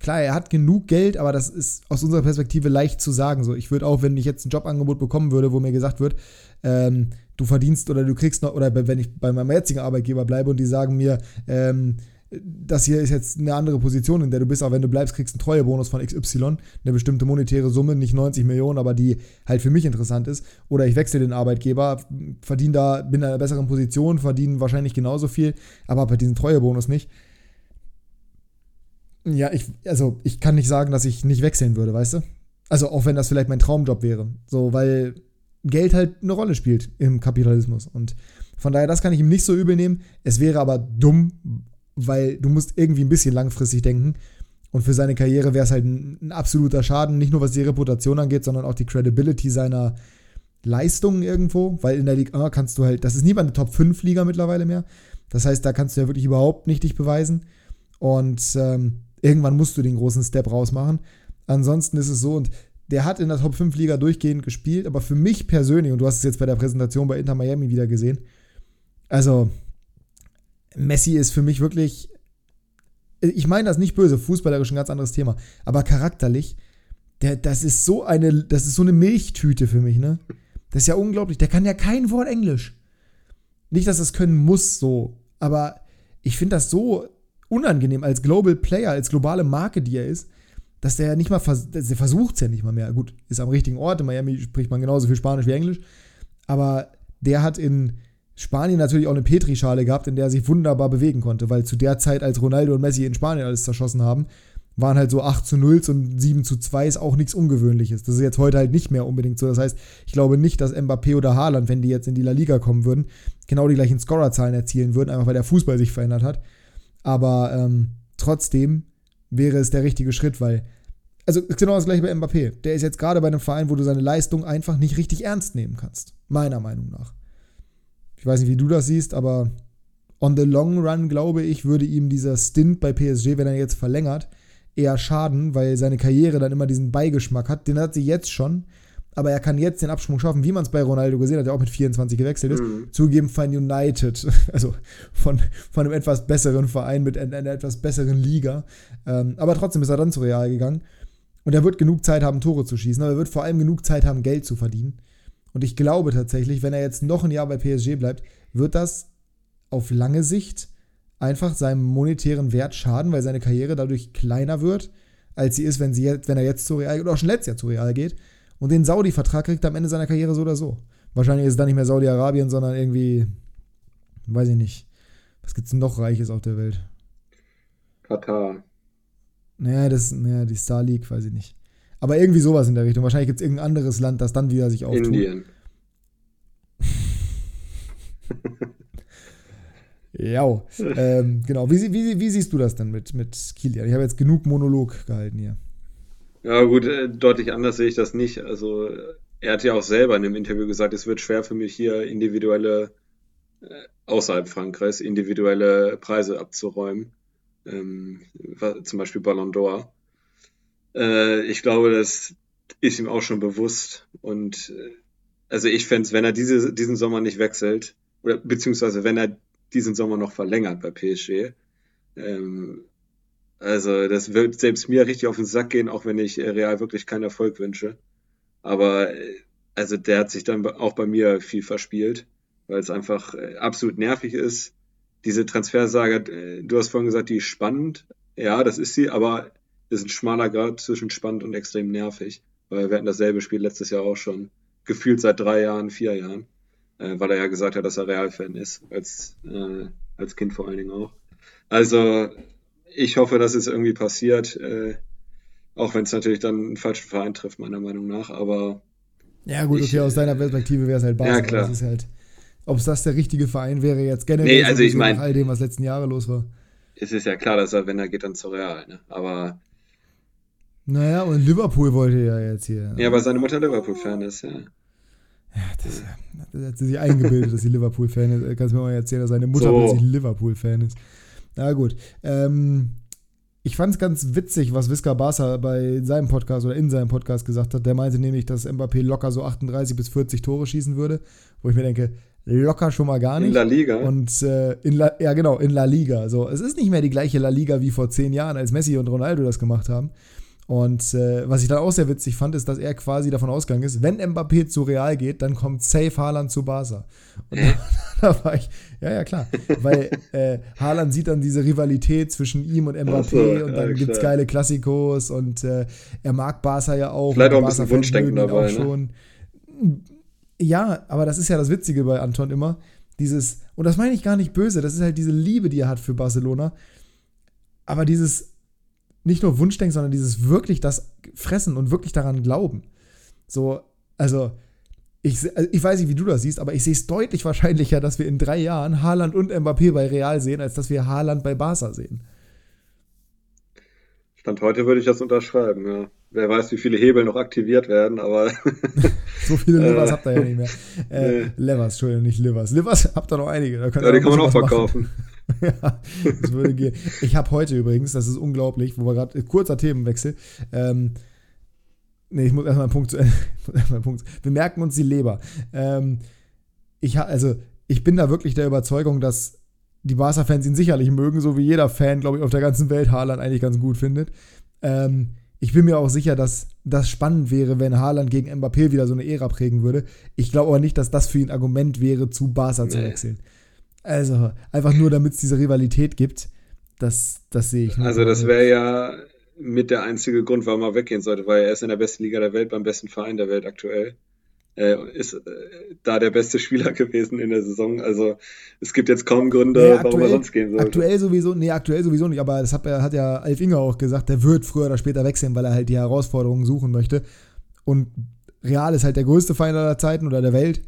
Klar, er hat genug Geld, aber das ist aus unserer Perspektive leicht zu sagen. So, ich würde auch, wenn ich jetzt ein Jobangebot bekommen würde, wo mir gesagt wird, ähm, du verdienst oder du kriegst noch, oder wenn ich bei meinem jetzigen Arbeitgeber bleibe und die sagen mir, ähm, das hier ist jetzt eine andere Position, in der du bist, aber wenn du bleibst, kriegst du einen Treuebonus von XY, eine bestimmte monetäre Summe, nicht 90 Millionen, aber die halt für mich interessant ist. Oder ich wechsle den Arbeitgeber, verdiene da, bin in einer besseren Position, verdiene wahrscheinlich genauso viel, aber habe halt diesen Treuebonus nicht. Ja, ich, also ich kann nicht sagen, dass ich nicht wechseln würde, weißt du? Also auch wenn das vielleicht mein Traumjob wäre. So, weil Geld halt eine Rolle spielt im Kapitalismus. Und von daher, das kann ich ihm nicht so übel nehmen. Es wäre aber dumm, weil du musst irgendwie ein bisschen langfristig denken. Und für seine Karriere wäre es halt ein, ein, absoluter Schaden, nicht nur was die Reputation angeht, sondern auch die Credibility seiner Leistungen irgendwo. Weil in der Liga kannst du halt, das ist nie mal eine Top-5-Liga mittlerweile mehr. Das heißt, da kannst du ja wirklich überhaupt nicht dich beweisen. Und ähm, Irgendwann musst du den großen Step rausmachen. Ansonsten ist es so, und der hat in der Top 5 Liga durchgehend gespielt, aber für mich persönlich, und du hast es jetzt bei der Präsentation bei Inter Miami wieder gesehen, also Messi ist für mich wirklich, ich meine das nicht böse, fußballerisch ein ganz anderes Thema, aber charakterlich, der, das ist so eine, das ist so eine Milchtüte für mich, ne? Das ist ja unglaublich. Der kann ja kein Wort Englisch. Nicht, dass es können muss, so. Aber ich finde das so unangenehm als Global Player, als globale Marke, die er ist, dass der ja nicht mal, vers der versucht es ja nicht mal mehr. Gut, ist am richtigen Ort. In Miami spricht man genauso viel Spanisch wie Englisch. Aber der hat in Spanien natürlich auch eine Petrischale gehabt, in der er sich wunderbar bewegen konnte, weil zu der Zeit, als Ronaldo und Messi in Spanien alles zerschossen haben, waren halt so 8 zu 0 und 7 zu 2 ist auch nichts Ungewöhnliches. Das ist jetzt heute halt nicht mehr unbedingt so. Das heißt, ich glaube nicht, dass Mbappé oder Haaland, wenn die jetzt in die La Liga kommen würden, genau die gleichen Scorerzahlen erzielen würden, einfach weil der Fußball sich verändert hat. Aber ähm, trotzdem wäre es der richtige Schritt, weil, also ist genau das gleiche bei Mbappé. Der ist jetzt gerade bei einem Verein, wo du seine Leistung einfach nicht richtig ernst nehmen kannst. Meiner Meinung nach. Ich weiß nicht, wie du das siehst, aber on the long run, glaube ich, würde ihm dieser Stint bei PSG, wenn er jetzt verlängert, eher schaden, weil seine Karriere dann immer diesen Beigeschmack hat. Den hat sie jetzt schon, aber er kann jetzt den Absprung schaffen, wie man es bei Ronaldo gesehen hat, der auch mit 24 gewechselt ist. Mhm. Zugeben von United, <laughs> also von, von einem etwas besseren Verein mit einer, einer etwas besseren Liga. Ähm, aber trotzdem ist er dann zu Real gegangen. Und er wird genug Zeit haben, Tore zu schießen, aber er wird vor allem genug Zeit haben, Geld zu verdienen. Und ich glaube tatsächlich, wenn er jetzt noch ein Jahr bei PSG bleibt, wird das auf lange Sicht einfach seinem monetären Wert schaden, weil seine Karriere dadurch kleiner wird, als sie ist, wenn, sie jetzt, wenn er jetzt zu Real oder auch schon letztes Jahr zu Real geht. Und den Saudi-Vertrag kriegt er am Ende seiner Karriere so oder so. Wahrscheinlich ist es dann nicht mehr Saudi-Arabien, sondern irgendwie, weiß ich nicht. Was gibt es noch Reiches auf der Welt? Katar. Naja, das, naja, die Star League, weiß ich nicht. Aber irgendwie sowas in der Richtung. Wahrscheinlich gibt es irgendein anderes Land, das dann wieder sich auftut. Indien. <laughs> ja, ähm, genau. Wie, wie, wie, siehst du das denn mit, mit Kilian? Ich habe jetzt genug Monolog gehalten hier. Ja, gut, äh, deutlich anders sehe ich das nicht. Also, er hat ja auch selber in dem Interview gesagt, es wird schwer für mich hier individuelle, äh, außerhalb Frankreichs, individuelle Preise abzuräumen. Ähm, zum Beispiel Ballon d'Or. Äh, ich glaube, das ist ihm auch schon bewusst. Und äh, also ich fände es, wenn er diese, diesen Sommer nicht wechselt, oder beziehungsweise wenn er diesen Sommer noch verlängert bei PSG, ähm, also das wird selbst mir richtig auf den Sack gehen, auch wenn ich Real wirklich keinen Erfolg wünsche. Aber äh, also der hat sich dann auch bei mir viel verspielt, weil es einfach äh, absolut nervig ist. Diese Transfersage, du hast vorhin gesagt, die ist spannend. Ja, das ist sie, aber ist ein schmaler Grad zwischen spannend und extrem nervig. Weil wir hatten dasselbe Spiel letztes Jahr auch schon. Gefühlt seit drei Jahren, vier Jahren. Äh, weil er ja gesagt hat, dass er Real-Fan ist. Als, äh, als Kind vor allen Dingen auch. Also, ich hoffe, dass es irgendwie passiert. Äh, auch wenn es natürlich dann einen falschen Verein trifft, meiner Meinung nach. Aber. Ja, gut, okay, aus deiner Perspektive wäre es halt Barca. Ja, klar. Das halt, ob es das der richtige Verein wäre, jetzt generell nee, also ich mein, nach all dem, was letzten Jahre los war. Es ist ja klar, dass er, wenn er geht, dann zu Real. Ne? Aber naja, und Liverpool wollte ja jetzt hier. Ja, weil seine Mutter Liverpool-Fan ist, ja. Ja, das, das hat sie sich eingebildet, dass sie Liverpool-Fan ist. Kannst du mir mal erzählen, dass seine Mutter so. plötzlich Liverpool-Fan ist. Na gut. Ähm, ich fand es ganz witzig, was Visca Barca bei seinem Podcast oder in seinem Podcast gesagt hat. Der meinte nämlich, dass Mbappé locker so 38 bis 40 Tore schießen würde. Wo ich mir denke, locker schon mal gar nicht. In La Liga. Und äh, in La, ja, genau, in La Liga. So, es ist nicht mehr die gleiche La Liga wie vor zehn Jahren, als Messi und Ronaldo das gemacht haben. Und äh, was ich dann auch sehr witzig fand, ist, dass er quasi davon ausgegangen ist, wenn Mbappé zu Real geht, dann kommt safe Haaland zu Barca. Und da, <laughs> da war ich, ja, ja, klar. Weil äh, Haaland sieht dann diese Rivalität zwischen ihm und Mbappé so, und dann ja, gibt es geile Klassikos und äh, er mag Barca ja auch. Vielleicht auch ein bisschen Wunschdenken dabei. Ne? Ja, aber das ist ja das Witzige bei Anton immer. Dieses, und das meine ich gar nicht böse, das ist halt diese Liebe, die er hat für Barcelona. Aber dieses nicht nur Wunschdenken, sondern dieses wirklich das Fressen und wirklich daran glauben. So, also, ich, also ich weiß nicht, wie du das siehst, aber ich sehe es deutlich wahrscheinlicher, dass wir in drei Jahren Haaland und Mbappé bei Real sehen, als dass wir Haaland bei Barca sehen. Stand heute würde ich das unterschreiben, ja. Wer weiß, wie viele Hebel noch aktiviert werden, aber. <laughs> so viele Levers habt ihr ja nicht mehr. Äh, nee. Levers, Entschuldigung, nicht Livers. Livers <laughs> habt ihr noch einige. ja, die kann man auch verkaufen. <laughs> Ja, das würde gehen. Ich habe heute übrigens, das ist unglaublich, wo wir gerade, kurzer Themenwechsel, ähm, Nee, ich muss erstmal einen Punkt zu erstmal Punkt. Wir merken uns die Leber. Ähm, ich, also, ich bin da wirklich der Überzeugung, dass die Barca-Fans ihn sicherlich mögen, so wie jeder Fan, glaube ich, auf der ganzen Welt Haaland eigentlich ganz gut findet. Ähm, Ich bin mir auch sicher, dass das spannend wäre, wenn Haaland gegen Mbappé wieder so eine Ära prägen würde. Ich glaube aber nicht, dass das für ihn ein Argument wäre, zu Barca nee. zu wechseln. Also, einfach nur, damit es diese Rivalität gibt. Das, das sehe ich. Also, das wäre ja mit der einzige Grund, warum er weggehen sollte, weil er ist in der besten Liga der Welt, beim besten Verein der Welt aktuell. Er ist äh, da der beste Spieler <laughs> gewesen in der Saison. Also es gibt jetzt kaum Gründe, nee, aktuell, warum er sonst gehen sollte. Aktuell sowieso, nee, aktuell sowieso nicht, aber das hat, hat ja Alf Inger auch gesagt, der wird früher oder später wechseln, weil er halt die Herausforderungen suchen möchte. Und Real ist halt der größte Feind aller Zeiten oder der Welt.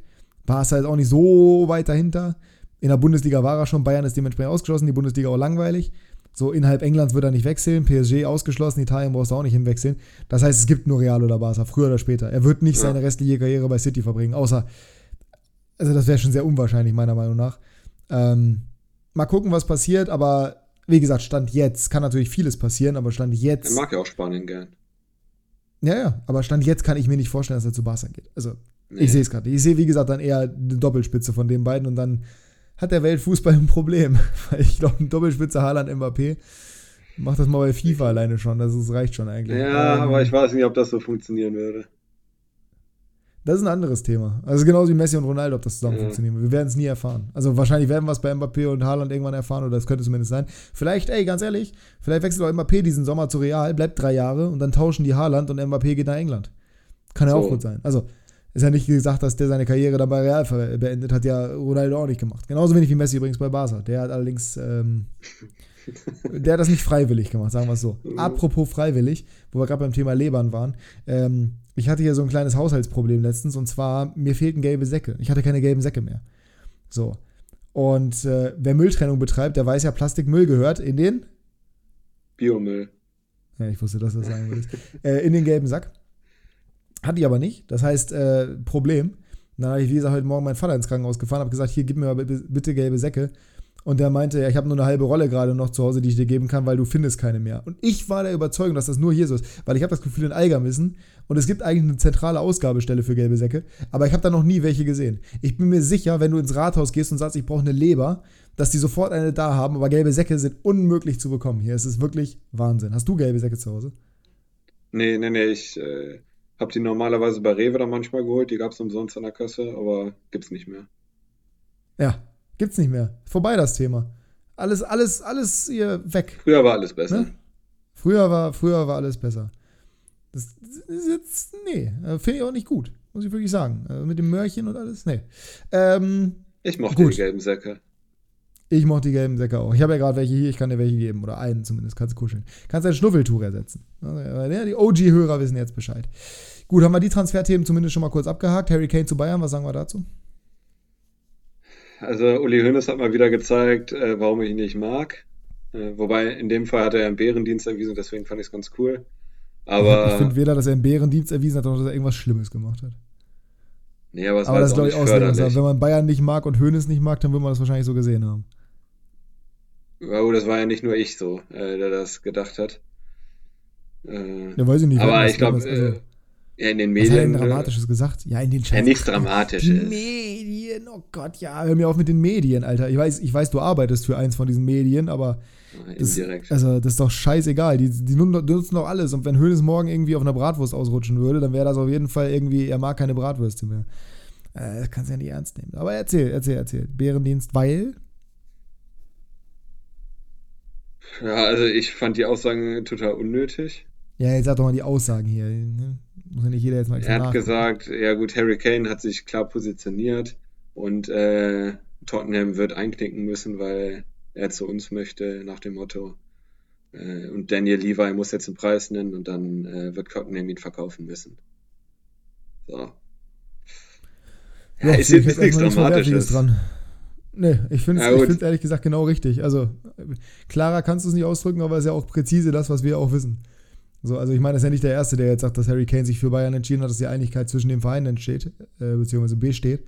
War es halt auch nicht so weit dahinter. In der Bundesliga war er schon, Bayern ist dementsprechend ausgeschlossen, die Bundesliga auch langweilig. So innerhalb Englands wird er nicht wechseln, PSG ausgeschlossen, Italien brauchst du auch nicht hinwechseln. Das heißt, es gibt nur Real oder Barca, früher oder später. Er wird nicht ja. seine restliche Karriere bei City verbringen, außer, also das wäre schon sehr unwahrscheinlich, meiner Meinung nach. Ähm, mal gucken, was passiert, aber wie gesagt, Stand jetzt kann natürlich vieles passieren, aber Stand jetzt. Er mag ja auch Spanien gern. Ja, ja, aber Stand jetzt kann ich mir nicht vorstellen, dass er zu Barca geht. Also, nee. ich sehe es gerade. Ich sehe, wie gesagt, dann eher eine Doppelspitze von den beiden und dann hat der Weltfußball ein Problem. <laughs> Weil ich glaube, ein Doppelspitze Haaland Mbappé macht das mal bei FIFA alleine schon. Das ist, reicht schon eigentlich. Ja, ähm, aber ich weiß nicht, ob das so funktionieren würde. Das ist ein anderes Thema. Also genauso wie Messi und Ronaldo, ob das zusammen ja. funktionieren würde. Wir werden es nie erfahren. Also wahrscheinlich werden wir es bei Mbappé und Haaland irgendwann erfahren, oder das könnte zumindest sein. Vielleicht, ey, ganz ehrlich, vielleicht wechselt auch Mbappé diesen Sommer zu Real, bleibt drei Jahre und dann tauschen die Haaland und Mbappé geht nach England. Kann ja so. auch gut sein. Also, ist ja nicht gesagt, dass der seine Karriere dann bei Real beendet hat, ja Ronaldo auch nicht gemacht. Genauso wenig wie Messi übrigens bei Barca. Der hat allerdings, ähm, <laughs> der hat das nicht freiwillig gemacht, sagen wir es so. Apropos freiwillig, wo wir gerade beim Thema Lebern waren. Ähm, ich hatte hier so ein kleines Haushaltsproblem letztens und zwar, mir fehlten gelbe Säcke. Ich hatte keine gelben Säcke mehr. So. Und äh, wer Mülltrennung betreibt, der weiß ja, Plastikmüll gehört in den Biomüll. Ja, ich wusste, dass du das sagen würdest. äh, in den gelben Sack. Hatte ich aber nicht. Das heißt, äh, Problem. Dann habe ich, wie gesagt, heute Morgen meinen Vater ins Krankenhaus gefahren, habe gesagt, hier, gib mir mal bitte gelbe Säcke. Und der meinte, ja, ich habe nur eine halbe Rolle gerade noch zu Hause, die ich dir geben kann, weil du findest keine mehr. Und ich war der Überzeugung, dass das nur hier so ist, weil ich habe das Gefühl in Algermissen und es gibt eigentlich eine zentrale Ausgabestelle für gelbe Säcke, aber ich habe da noch nie welche gesehen. Ich bin mir sicher, wenn du ins Rathaus gehst und sagst, ich brauche eine Leber, dass die sofort eine da haben, aber gelbe Säcke sind unmöglich zu bekommen hier. Es ist wirklich Wahnsinn. Hast du gelbe Säcke zu Hause? Nee, nee, nee, ich äh, hab die normalerweise bei Rewe dann manchmal geholt, die gab es umsonst an der Kasse, aber gibt's nicht mehr. Ja, gibt's nicht mehr. Vorbei das Thema. Alles, alles, alles hier weg. Früher war alles besser. Ne? Früher war, früher war alles besser. Das ist jetzt, nee, äh, finde ich auch nicht gut, muss ich wirklich sagen. Also mit dem Mörchen und alles, nee. Ähm, ich mochte gut. die gelben Säcke. Ich mochte die gelben Säcke auch. Ich habe ja gerade welche hier, ich kann dir welche geben. Oder einen zumindest, kannst du kuscheln. Kannst ein Schnuffeltuch ersetzen. Ja, die OG-Hörer wissen jetzt Bescheid. Gut, haben wir die Transferthemen zumindest schon mal kurz abgehakt. Harry Kane zu Bayern, was sagen wir dazu? Also Uli Hoeneß hat mal wieder gezeigt, äh, warum ich ihn nicht mag. Äh, wobei in dem Fall hat er einen Bärendienst erwiesen, deswegen fand ich es ganz cool. Aber ich finde weder, dass er einen Bärendienst erwiesen hat, noch dass er irgendwas Schlimmes gemacht hat. Nee, aber, aber das glaube ich auch. Wenn man Bayern nicht mag und Hoeneß nicht mag, dann würde man das wahrscheinlich so gesehen haben. Oh, das war ja nicht nur ich so, äh, der das gedacht hat. Äh, ja, weiß ich nicht. Aber ich glaube, also, äh, ja, in den Medien. Was hat er Dramatisches gesagt? Ja, in den Scheiß. Ja, nichts Dramatisches. Die Medien, oh Gott, ja, hör mir auf mit den Medien, Alter. Ich weiß, ich weiß, du arbeitest für eins von diesen Medien, aber. Das, also, das ist doch scheißegal. Die, die nutzen doch alles. Und wenn Hönes morgen irgendwie auf einer Bratwurst ausrutschen würde, dann wäre das auf jeden Fall irgendwie, er mag keine Bratwürste mehr. Äh, das kannst du ja nicht ernst nehmen. Aber erzähl, erzähl, erzähl. Bärendienst, weil. Ja, also ich fand die Aussagen total unnötig. Ja, jetzt sag doch mal die Aussagen hier. Ne? Muss ja nicht jeder jetzt mal Er hat gesagt, ja gut, Harry Kane hat sich klar positioniert und äh, Tottenham wird einknicken müssen, weil er zu uns möchte, nach dem Motto. Äh, und Daniel Levi muss jetzt einen Preis nennen und dann äh, wird Tottenham ihn verkaufen müssen. So. Ja, ist jetzt nichts Dramatisches dran. Nee, ich finde es ehrlich gesagt genau richtig. Also, klarer kannst du es nicht ausdrücken, aber es ist ja auch präzise das, was wir auch wissen. So, also ich meine, das ist ja nicht der Erste, der jetzt sagt, dass Harry Kane sich für Bayern entschieden hat, dass die Einigkeit zwischen den Vereinen entsteht, äh, beziehungsweise besteht.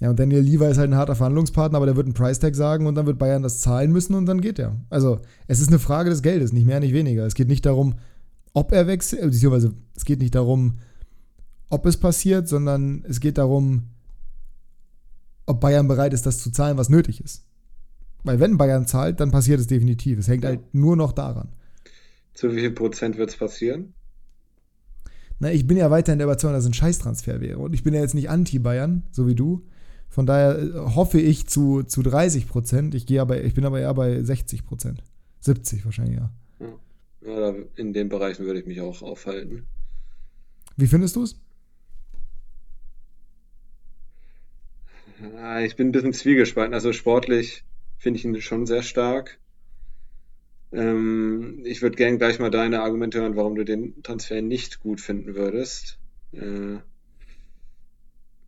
Ja, und Daniel Lever ist halt ein harter Verhandlungspartner, aber der wird einen Price-Tag sagen und dann wird Bayern das zahlen müssen und dann geht er. Also, es ist eine Frage des Geldes, nicht mehr, nicht weniger. Es geht nicht darum, ob er wechselt, beziehungsweise es geht nicht darum, ob es passiert, sondern es geht darum, ob Bayern bereit ist, das zu zahlen, was nötig ist. Weil wenn Bayern zahlt, dann passiert es definitiv. Es hängt halt nur noch daran. Zu wie viel Prozent wird es passieren? Na, ich bin ja weiterhin der Überzeugung, dass es ein Scheißtransfer wäre. Und ich bin ja jetzt nicht anti-Bayern, so wie du. Von daher äh, hoffe ich zu, zu 30 Prozent. Ich, ich bin aber eher bei 60 Prozent. 70 wahrscheinlich, ja. Ja, in den Bereichen würde ich mich auch aufhalten. Wie findest du es? Ich bin ein bisschen zwiegespalten. Also sportlich finde ich ihn schon sehr stark. Ähm, ich würde gerne gleich mal deine Argumente hören, warum du den Transfer nicht gut finden würdest. Äh,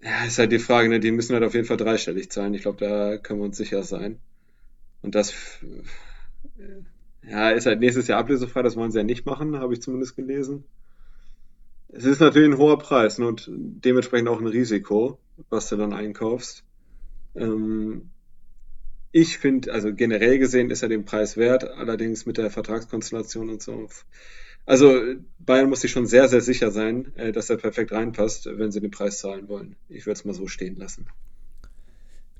ja, ist halt die Frage, ne? die müssen halt auf jeden Fall dreistellig zahlen. Ich glaube, da können wir uns sicher sein. Und das ja, ist halt nächstes Jahr ablösefrei, das wollen sie ja nicht machen, habe ich zumindest gelesen. Es ist natürlich ein hoher Preis ne, und dementsprechend auch ein Risiko, was du dann einkaufst. Ähm, ich finde, also generell gesehen ist er den Preis wert, allerdings mit der Vertragskonstellation und so. Also Bayern muss sich schon sehr, sehr sicher sein, äh, dass er perfekt reinpasst, wenn sie den Preis zahlen wollen. Ich würde es mal so stehen lassen.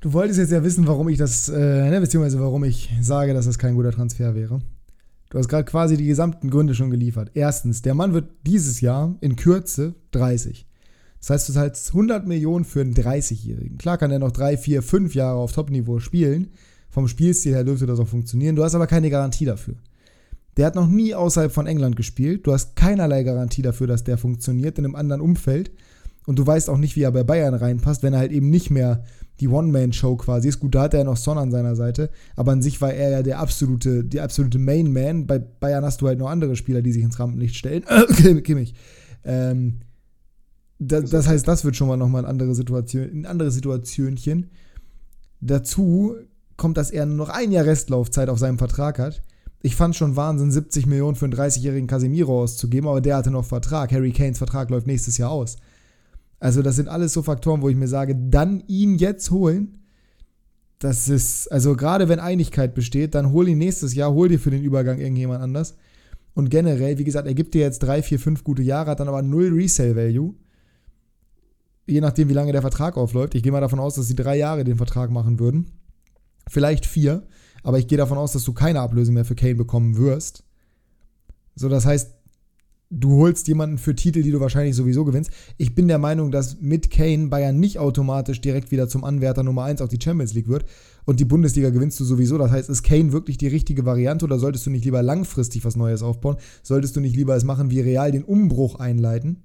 Du wolltest jetzt ja wissen, warum ich das, äh, ne, beziehungsweise warum ich sage, dass das kein guter Transfer wäre. Du hast gerade quasi die gesamten Gründe schon geliefert. Erstens, der Mann wird dieses Jahr in Kürze 30. Das heißt, du zahlst 100 Millionen für einen 30-Jährigen. Klar kann er noch 3, 4, 5 Jahre auf Top-Niveau spielen. Vom Spielstil her dürfte das auch funktionieren. Du hast aber keine Garantie dafür. Der hat noch nie außerhalb von England gespielt. Du hast keinerlei Garantie dafür, dass der funktioniert in einem anderen Umfeld. Und du weißt auch nicht, wie er bei Bayern reinpasst, wenn er halt eben nicht mehr die One-Man-Show quasi ist. Gut, da hat er ja noch Son an seiner Seite, aber an sich war er ja der absolute, die absolute Main-Man. Bei Bayern hast du halt noch andere Spieler, die sich ins Rampenlicht stellen. <coughs> Kimmich. Ähm, das, das, heißt, das wird schon mal nochmal eine andere Situation, ein anderes Situationchen. Dazu kommt, dass er nur noch ein Jahr Restlaufzeit auf seinem Vertrag hat. Ich fand schon Wahnsinn, 70 Millionen für einen 30-jährigen Casemiro auszugeben, aber der hatte noch Vertrag. Harry Kanes Vertrag läuft nächstes Jahr aus. Also das sind alles so Faktoren, wo ich mir sage, dann ihn jetzt holen, das ist, also gerade wenn Einigkeit besteht, dann hol ihn nächstes Jahr, hol dir für den Übergang irgendjemand anders. Und generell, wie gesagt, er gibt dir jetzt drei, vier, fünf gute Jahre, hat dann aber null Resale-Value. Je nachdem, wie lange der Vertrag aufläuft. Ich gehe mal davon aus, dass sie drei Jahre den Vertrag machen würden. Vielleicht vier. Aber ich gehe davon aus, dass du keine Ablöse mehr für Kane bekommen wirst. So, das heißt, du holst jemanden für Titel, die du wahrscheinlich sowieso gewinnst. Ich bin der Meinung, dass mit Kane Bayern nicht automatisch direkt wieder zum Anwärter Nummer 1 auf die Champions League wird. Und die Bundesliga gewinnst du sowieso. Das heißt, ist Kane wirklich die richtige Variante oder solltest du nicht lieber langfristig was Neues aufbauen? Solltest du nicht lieber es machen, wie real den Umbruch einleiten?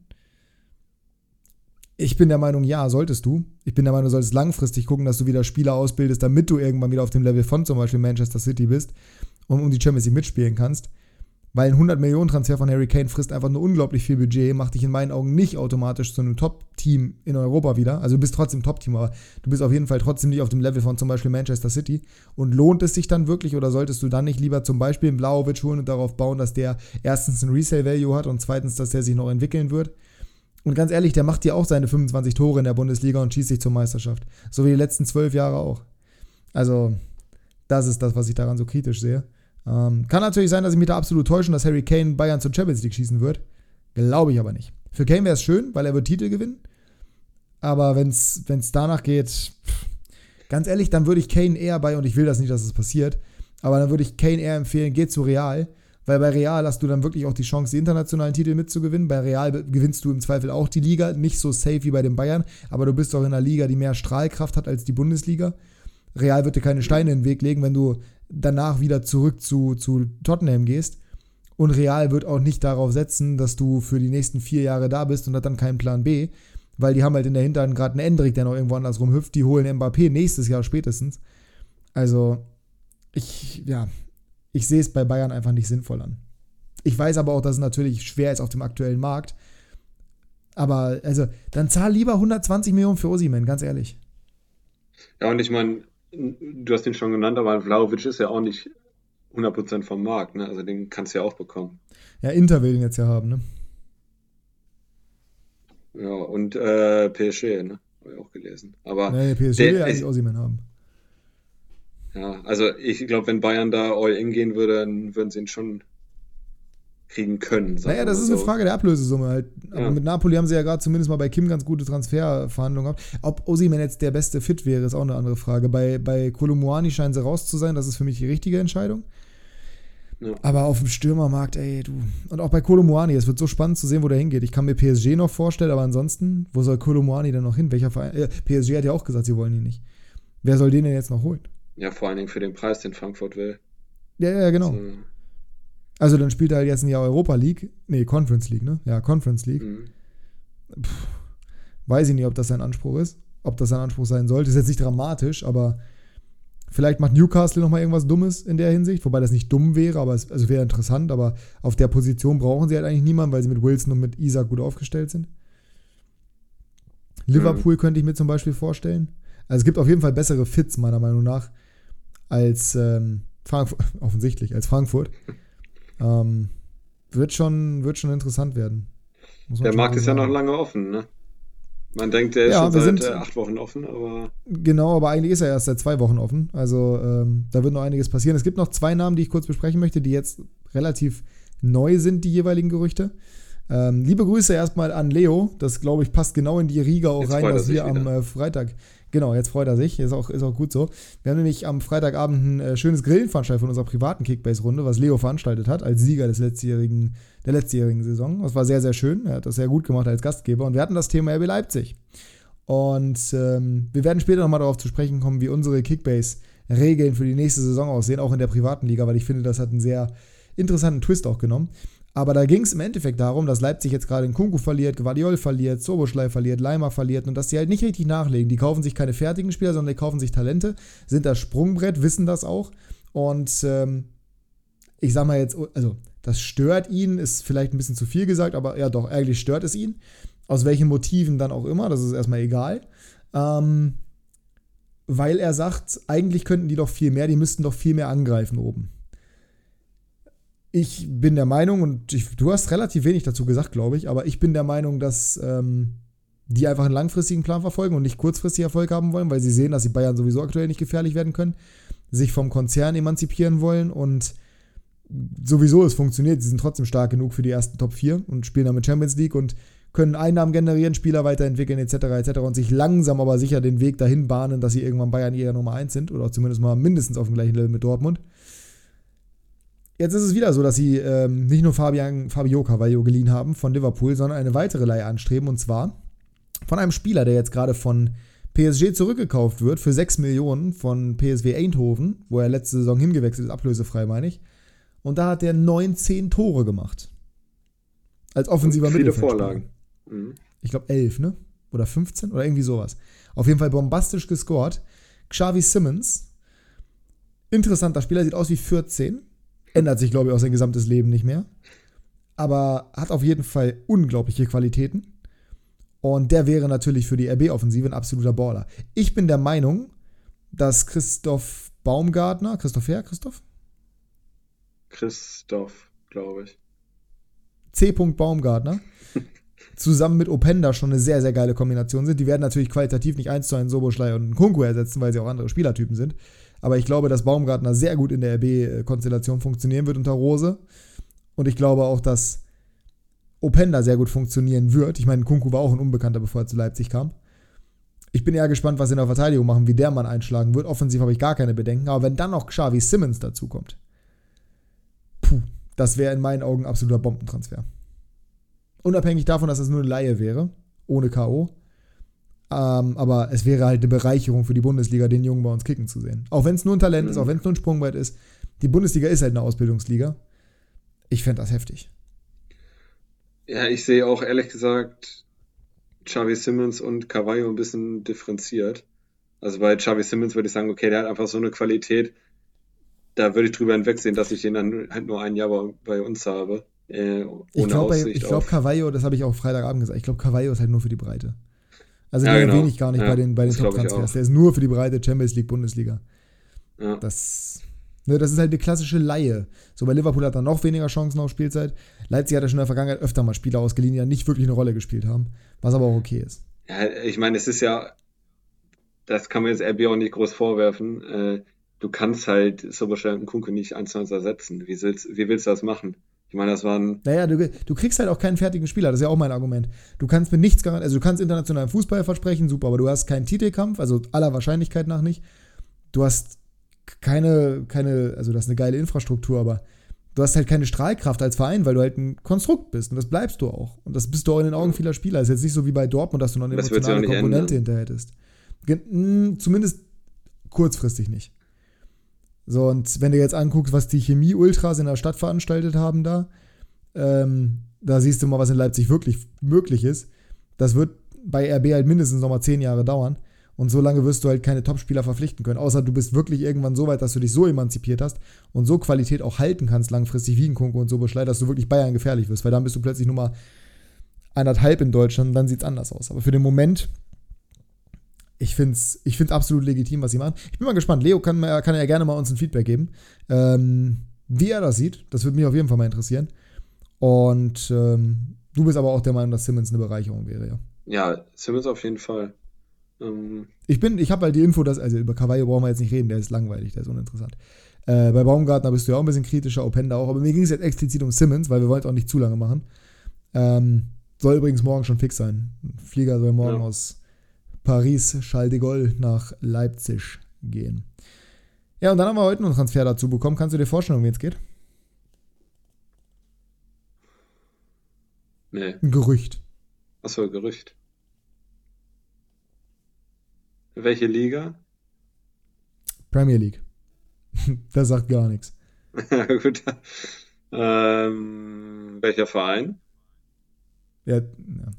Ich bin der Meinung, ja, solltest du. Ich bin der Meinung, du solltest langfristig gucken, dass du wieder Spieler ausbildest, damit du irgendwann wieder auf dem Level von zum Beispiel Manchester City bist und um die Champions League mitspielen kannst. Weil ein 100-Millionen-Transfer von Harry Kane frisst einfach nur unglaublich viel Budget, macht dich in meinen Augen nicht automatisch zu einem Top-Team in Europa wieder. Also du bist trotzdem Top-Team, aber du bist auf jeden Fall trotzdem nicht auf dem Level von zum Beispiel Manchester City. Und lohnt es sich dann wirklich oder solltest du dann nicht lieber zum Beispiel einen Blaovic holen und darauf bauen, dass der erstens ein Resale-Value hat und zweitens, dass der sich noch entwickeln wird? Und ganz ehrlich, der macht dir auch seine 25 Tore in der Bundesliga und schießt sich zur Meisterschaft. So wie die letzten zwölf Jahre auch. Also, das ist das, was ich daran so kritisch sehe. Ähm, kann natürlich sein, dass ich mich da absolut täusche, dass Harry Kane Bayern zur Champions League schießen wird. Glaube ich aber nicht. Für Kane wäre es schön, weil er wird Titel gewinnen. Aber wenn es danach geht, pff, ganz ehrlich, dann würde ich Kane eher bei, und ich will das nicht, dass es passiert, aber dann würde ich Kane eher empfehlen, geh zu Real, weil bei Real hast du dann wirklich auch die Chance, die internationalen Titel mitzugewinnen. Bei Real gewinnst du im Zweifel auch die Liga, nicht so safe wie bei den Bayern, aber du bist doch in einer Liga, die mehr Strahlkraft hat als die Bundesliga. Real wird dir keine Steine in den Weg legen, wenn du danach wieder zurück zu, zu Tottenham gehst. Und Real wird auch nicht darauf setzen, dass du für die nächsten vier Jahre da bist und hat dann keinen Plan B, weil die haben halt in der Hinterhand gerade einen Endrick, der noch irgendwo anders rumhüpft. Die holen Mbappé nächstes Jahr spätestens. Also, ich, ja, ich sehe es bei Bayern einfach nicht sinnvoll an. Ich weiß aber auch, dass es natürlich schwer ist auf dem aktuellen Markt. Aber, also, dann zahl lieber 120 Millionen für Osimen, ganz ehrlich. Ja, und ich meine, du hast ihn schon genannt, aber Vlaovic ist ja auch nicht 100% vom Markt, ne? Also den kannst du ja auch bekommen. Ja, Inter will ihn jetzt ja haben, ne? Ja, und äh, PSG, ne? Habe ich auch gelesen. Aber nee, PSG der, will ja eigentlich Ossiman haben. Ja, also ich glaube, wenn Bayern da all in gehen würde, dann würden sie ihn schon kriegen können. Naja, das ist so. eine Frage der Ablösesumme halt. Aber ja. mit Napoli haben sie ja gerade zumindest mal bei Kim ganz gute Transferverhandlungen gehabt. Ob Osiman jetzt der beste Fit wäre, ist auch eine andere Frage. Bei, bei Kolumuani scheinen sie raus zu sein. Das ist für mich die richtige Entscheidung. Ja. Aber auf dem Stürmermarkt, ey, du. Und auch bei Kolomoani, es wird so spannend zu sehen, wo der hingeht. Ich kann mir PSG noch vorstellen, aber ansonsten, wo soll Kolomoani denn noch hin? Welcher Verein? Äh, PSG hat ja auch gesagt, sie wollen ihn nicht. Wer soll den denn jetzt noch holen? Ja, vor allen Dingen für den Preis, den Frankfurt will. Ja, ja, genau. Also, also dann spielt er halt jetzt ein Jahr Europa League. Nee, Conference League, ne? Ja, Conference League. Mhm. Puh, weiß ich nicht, ob das sein Anspruch ist. Ob das sein Anspruch sein sollte. Ist jetzt nicht dramatisch, aber Vielleicht macht Newcastle nochmal irgendwas Dummes in der Hinsicht, wobei das nicht dumm wäre, aber es also wäre interessant. Aber auf der Position brauchen sie halt eigentlich niemanden, weil sie mit Wilson und mit Isaac gut aufgestellt sind. Liverpool mhm. könnte ich mir zum Beispiel vorstellen. Also es gibt auf jeden Fall bessere Fits, meiner Meinung nach, als ähm, Frankfurt, <laughs> offensichtlich, als Frankfurt. Ähm, wird, schon, wird schon interessant werden. Der Markt ist ja noch lange offen, ne? Man denkt, der ist ja, schon seit sind, äh, acht Wochen offen, aber. Genau, aber eigentlich ist er erst seit zwei Wochen offen. Also ähm, da wird noch einiges passieren. Es gibt noch zwei Namen, die ich kurz besprechen möchte, die jetzt relativ neu sind, die jeweiligen Gerüchte. Ähm, liebe Grüße erstmal an Leo. Das, glaube ich, passt genau in die Riga auch jetzt rein, dass wir am äh, Freitag Genau, jetzt freut er sich. Ist auch, ist auch gut so. Wir haben nämlich am Freitagabend ein äh, schönes Grillen veranstaltet von unserer privaten Kickbase-Runde, was Leo veranstaltet hat, als Sieger des letztjährigen, der letztjährigen Saison. Das war sehr, sehr schön. Er hat das sehr gut gemacht als Gastgeber. Und wir hatten das Thema RB Leipzig. Und ähm, wir werden später nochmal darauf zu sprechen kommen, wie unsere Kickbase-Regeln für die nächste Saison aussehen, auch in der privaten Liga, weil ich finde, das hat einen sehr interessanten Twist auch genommen. Aber da ging es im Endeffekt darum, dass Leipzig jetzt gerade in Kunku verliert, Guardiol verliert, Soboschlei verliert, Leimer verliert und dass die halt nicht richtig nachlegen. Die kaufen sich keine fertigen Spieler, sondern die kaufen sich Talente, sind das Sprungbrett, wissen das auch. Und ähm, ich sag mal jetzt, also das stört ihn, ist vielleicht ein bisschen zu viel gesagt, aber ja doch, eigentlich stört es ihn. Aus welchen Motiven dann auch immer, das ist erstmal egal. Ähm, weil er sagt, eigentlich könnten die doch viel mehr, die müssten doch viel mehr angreifen oben ich bin der Meinung, und ich, du hast relativ wenig dazu gesagt, glaube ich, aber ich bin der Meinung, dass ähm, die einfach einen langfristigen Plan verfolgen und nicht kurzfristig Erfolg haben wollen, weil sie sehen, dass die Bayern sowieso aktuell nicht gefährlich werden können, sich vom Konzern emanzipieren wollen und sowieso es funktioniert. Sie sind trotzdem stark genug für die ersten Top 4 und spielen damit Champions League und können Einnahmen generieren, Spieler weiterentwickeln etc. etc. und sich langsam aber sicher den Weg dahin bahnen, dass sie irgendwann Bayern eher Nummer 1 sind oder zumindest mal mindestens auf dem gleichen Level mit Dortmund. Jetzt ist es wieder so, dass sie ähm, nicht nur Fabian, Fabio Carvalho geliehen haben von Liverpool, sondern eine weitere Leihe anstreben und zwar von einem Spieler, der jetzt gerade von PSG zurückgekauft wird für 6 Millionen von PSW Eindhoven, wo er letzte Saison hingewechselt ist, ablösefrei meine ich. Und da hat er 19 Tore gemacht. Als offensiver Viele Vorlagen. Mhm. Ich glaube 11, ne? Oder 15 oder irgendwie sowas. Auf jeden Fall bombastisch gescored. Xavi Simmons, interessanter Spieler, sieht aus wie 14, Ändert sich, glaube ich, auch sein gesamtes Leben nicht mehr. Aber hat auf jeden Fall unglaubliche Qualitäten. Und der wäre natürlich für die RB-Offensive ein absoluter Baller. Ich bin der Meinung, dass Christoph Baumgartner, Christoph Herr, Christoph? Christoph, glaube ich. C. Baumgartner <laughs> zusammen mit Openda schon eine sehr, sehr geile Kombination sind. Die werden natürlich qualitativ nicht eins zu einen Soboschlei und Kunku ersetzen, weil sie auch andere Spielertypen sind. Aber ich glaube, dass Baumgartner sehr gut in der RB-Konstellation funktionieren wird unter Rose. Und ich glaube auch, dass Openda sehr gut funktionieren wird. Ich meine, Kunku war auch ein Unbekannter, bevor er zu Leipzig kam. Ich bin eher gespannt, was sie in der Verteidigung machen, wie der Mann einschlagen wird. Offensiv habe ich gar keine Bedenken. Aber wenn dann noch Xavi Simmons dazukommt, puh, das wäre in meinen Augen absoluter Bombentransfer. Unabhängig davon, dass es nur eine Laie wäre, ohne K.O. Ähm, aber es wäre halt eine Bereicherung für die Bundesliga, den Jungen bei uns kicken zu sehen. Auch wenn es nur ein Talent mhm. ist, auch wenn es nur ein Sprungbrett ist. Die Bundesliga ist halt eine Ausbildungsliga. Ich fände das heftig. Ja, ich sehe auch ehrlich gesagt Xavi Simmons und Cavallo ein bisschen differenziert. Also bei Xavi Simmons würde ich sagen, okay, der hat einfach so eine Qualität, da würde ich drüber hinwegsehen, dass ich den dann halt nur ein Jahr bei, bei uns habe. Äh, ich glaube, glaub, Cavallo, das habe ich auch Freitagabend gesagt, ich glaube, Cavallo ist halt nur für die Breite. Also ja, den genau. erwähne ich gar nicht ja, bei den, bei den Top-Transfers. Der ist nur für die breite Champions League, Bundesliga. Ja. Das, ne, das ist halt eine klassische Laie. So bei Liverpool hat er noch weniger Chancen auf Spielzeit. Leipzig hat ja schon in der Vergangenheit öfter mal Spieler ausgeliehen, die ja nicht wirklich eine Rolle gespielt haben. Was aber auch okay ist. Ja, ich meine, es ist ja, das kann man jetzt RB auch nicht groß vorwerfen. Äh, du kannst halt Soboschlei und Kunke nicht eins zu eins ersetzen. Wie willst, wie willst du das machen? Ich meine, das waren. Naja, du, du kriegst halt auch keinen fertigen Spieler, das ist ja auch mein Argument. Du kannst mit nichts garantieren, also du kannst internationalen Fußball versprechen, super, aber du hast keinen Titelkampf, also aller Wahrscheinlichkeit nach nicht. Du hast keine, keine, also das ist eine geile Infrastruktur, aber du hast halt keine Strahlkraft als Verein, weil du halt ein Konstrukt bist und das bleibst du auch. Und das bist du auch in den Augen vieler Spieler. Ist jetzt nicht so wie bei Dortmund, dass du noch eine Das emotionale Komponente ändern. hinterher hättest. Ge- mh, Zumindest kurzfristig nicht. So, und wenn du jetzt anguckst, was die Chemie-Ultras in der Stadt veranstaltet haben da, ähm, da siehst du mal, was in Leipzig wirklich möglich ist. Das wird bei RB halt mindestens noch mal zehn Jahre dauern. Und so lange wirst du halt keine Topspieler verpflichten können. Außer du bist wirklich irgendwann so weit, dass du dich so emanzipiert hast und so Qualität auch halten kannst langfristig wie ein Kunko und so Beschlei, dass du wirklich Bayern gefährlich wirst. Weil dann bist du plötzlich Nummer anderthalb in Deutschland und dann sieht es anders aus. Aber für den Moment, ich finde es ich find's absolut legitim, was sie machen. Ich bin mal gespannt. Leo kann, mir- kann ja gerne mal uns ein Feedback geben, ähm, wie er das sieht. Das würde mich auf jeden Fall mal interessieren. Und ähm, du bist aber auch der Meinung, dass Simmons eine Bereicherung wäre, ja. Ja, Simmons auf jeden Fall. Ähm, Ich bin, ich habe halt die Info, dass, also über Cavallo brauchen wir jetzt nicht reden, der ist langweilig, der ist uninteressant. Äh, bei Baumgartner bist du ja auch ein bisschen kritischer, Openda auch, aber mir ging es jetzt explizit um Simmons, weil wir wollten auch nicht zu lange machen. Ähm, soll übrigens morgen schon fix sein. Ein Flieger soll morgen Ja. aus Paris, Charles de Gaulle nach Leipzig gehen. Ja, und dann haben wir heute noch einen Transfer dazu bekommen. Kannst du dir vorstellen, um wen es geht? nee, Ein Gerücht. achso, Gerücht. Welche Liga? Premier League. <laughs> das sagt gar nichts. Ja, <laughs> gut. Ähm, welcher Verein? Ja, ja.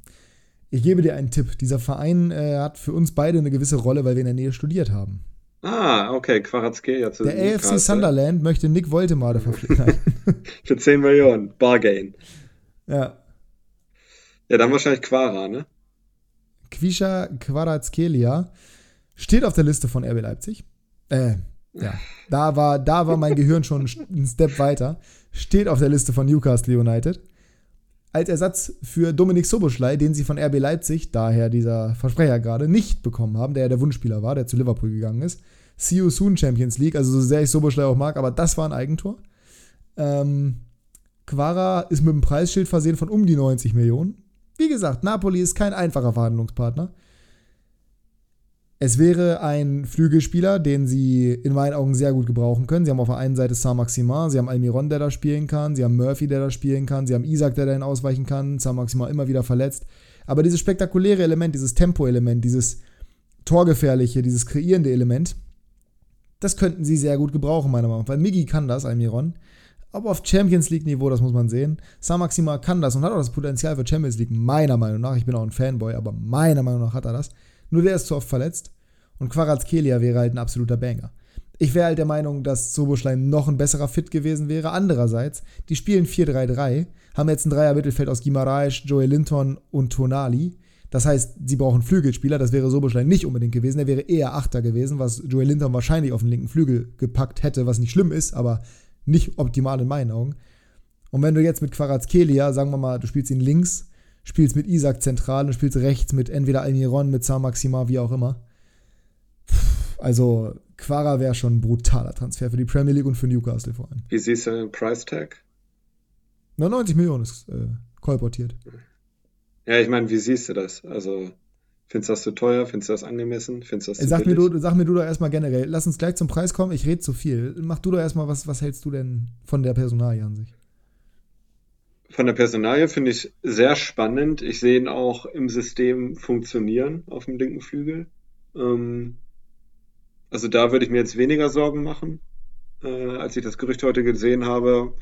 Ich gebe dir einen Tipp. Dieser Verein äh, hat für uns beide eine gewisse Rolle, weil wir in der Nähe studiert haben. Ah, okay, Quarazkelia zu Der AFC. Sunderland möchte Nick Woltemade verpflichten. <laughs> Für 10 Millionen. Bargain. ja. Ja, dann wahrscheinlich Quara, ne? Quisha Kvaratskhelia steht auf der Liste von RB Leipzig. Äh, ja. Da war, da war mein Gehirn schon einen Step weiter. Steht auf der Liste von Newcastle United. Als Ersatz für Dominik Soboschlei, den sie von RB Leipzig, daher dieser Versprecher gerade, nicht bekommen haben, der ja der Wunschspieler war, der zu Liverpool gegangen ist. See you soon Champions League, also so sehr ich Soboschlei auch mag, aber das war ein Eigentor. Ähm, Quara ist mit einem Preisschild versehen von um die 90 Millionen. Wie gesagt, Napoli ist kein einfacher Verhandlungspartner. Es wäre ein Flügelspieler, den sie in meinen Augen sehr gut gebrauchen können. Sie haben auf der einen Seite Saint-Maximin, sie haben Almiron, der da spielen kann, sie haben Murphy, der da spielen kann, sie haben Isaac, der dahin ausweichen kann, Saint-Maximin immer wieder verletzt. Aber dieses spektakuläre Element, dieses Tempo-Element, dieses torgefährliche, dieses kreierende Element, das könnten sie sehr gut gebrauchen, meiner Meinung nach. Weil Miggy kann das, Almiron. Aber auf Champions League-Niveau, das muss man sehen. Saint-Maximin kann das und hat auch das Potenzial für Champions League, meiner Meinung nach. Ich bin auch ein Fanboy, aber meiner Meinung nach hat er das. Nur der ist zu oft verletzt. Und Quarazkelia wäre halt ein absoluter Banger. Ich wäre halt der Meinung, dass Soboschlein noch ein besserer Fit gewesen wäre. Andererseits, die spielen 4-3-3, haben jetzt ein Dreier-Mittelfeld aus Gimaraes, Joey Linton und Tonali. Das heißt, sie brauchen Flügelspieler. Das wäre Soboschlein nicht unbedingt gewesen. Der wäre eher Achter gewesen, was Joey Linton wahrscheinlich auf den linken Flügel gepackt hätte, was nicht schlimm ist, aber nicht optimal in meinen Augen. Und wenn du jetzt mit Quarazkelia, sagen wir mal, du spielst ihn links, spielst mit Isaac zentral und spielst rechts mit entweder Almiron, mit Saint-Maximin, wie auch immer. Also, Quara wäre schon ein brutaler Transfer für die Premier League und für Newcastle vor allem. Wie siehst du den Price Tag? 99 Millionen ist äh, kolportiert. Ja, ich meine, wie siehst du das? Also, findest du das zu teuer? Findest du das angemessen? Findest du das Sag mir, du, sag mir du doch erstmal generell, lass uns gleich zum Preis kommen, ich rede zu viel. Mach du doch erstmal, was, was hältst du denn von der Personalie an sich? Von der Personalie finde ich sehr spannend. Ich sehe ihn auch im System funktionieren auf dem linken Flügel. Ähm, also da würde ich mir jetzt weniger Sorgen machen. Äh, als ich das Gerücht heute gesehen habe,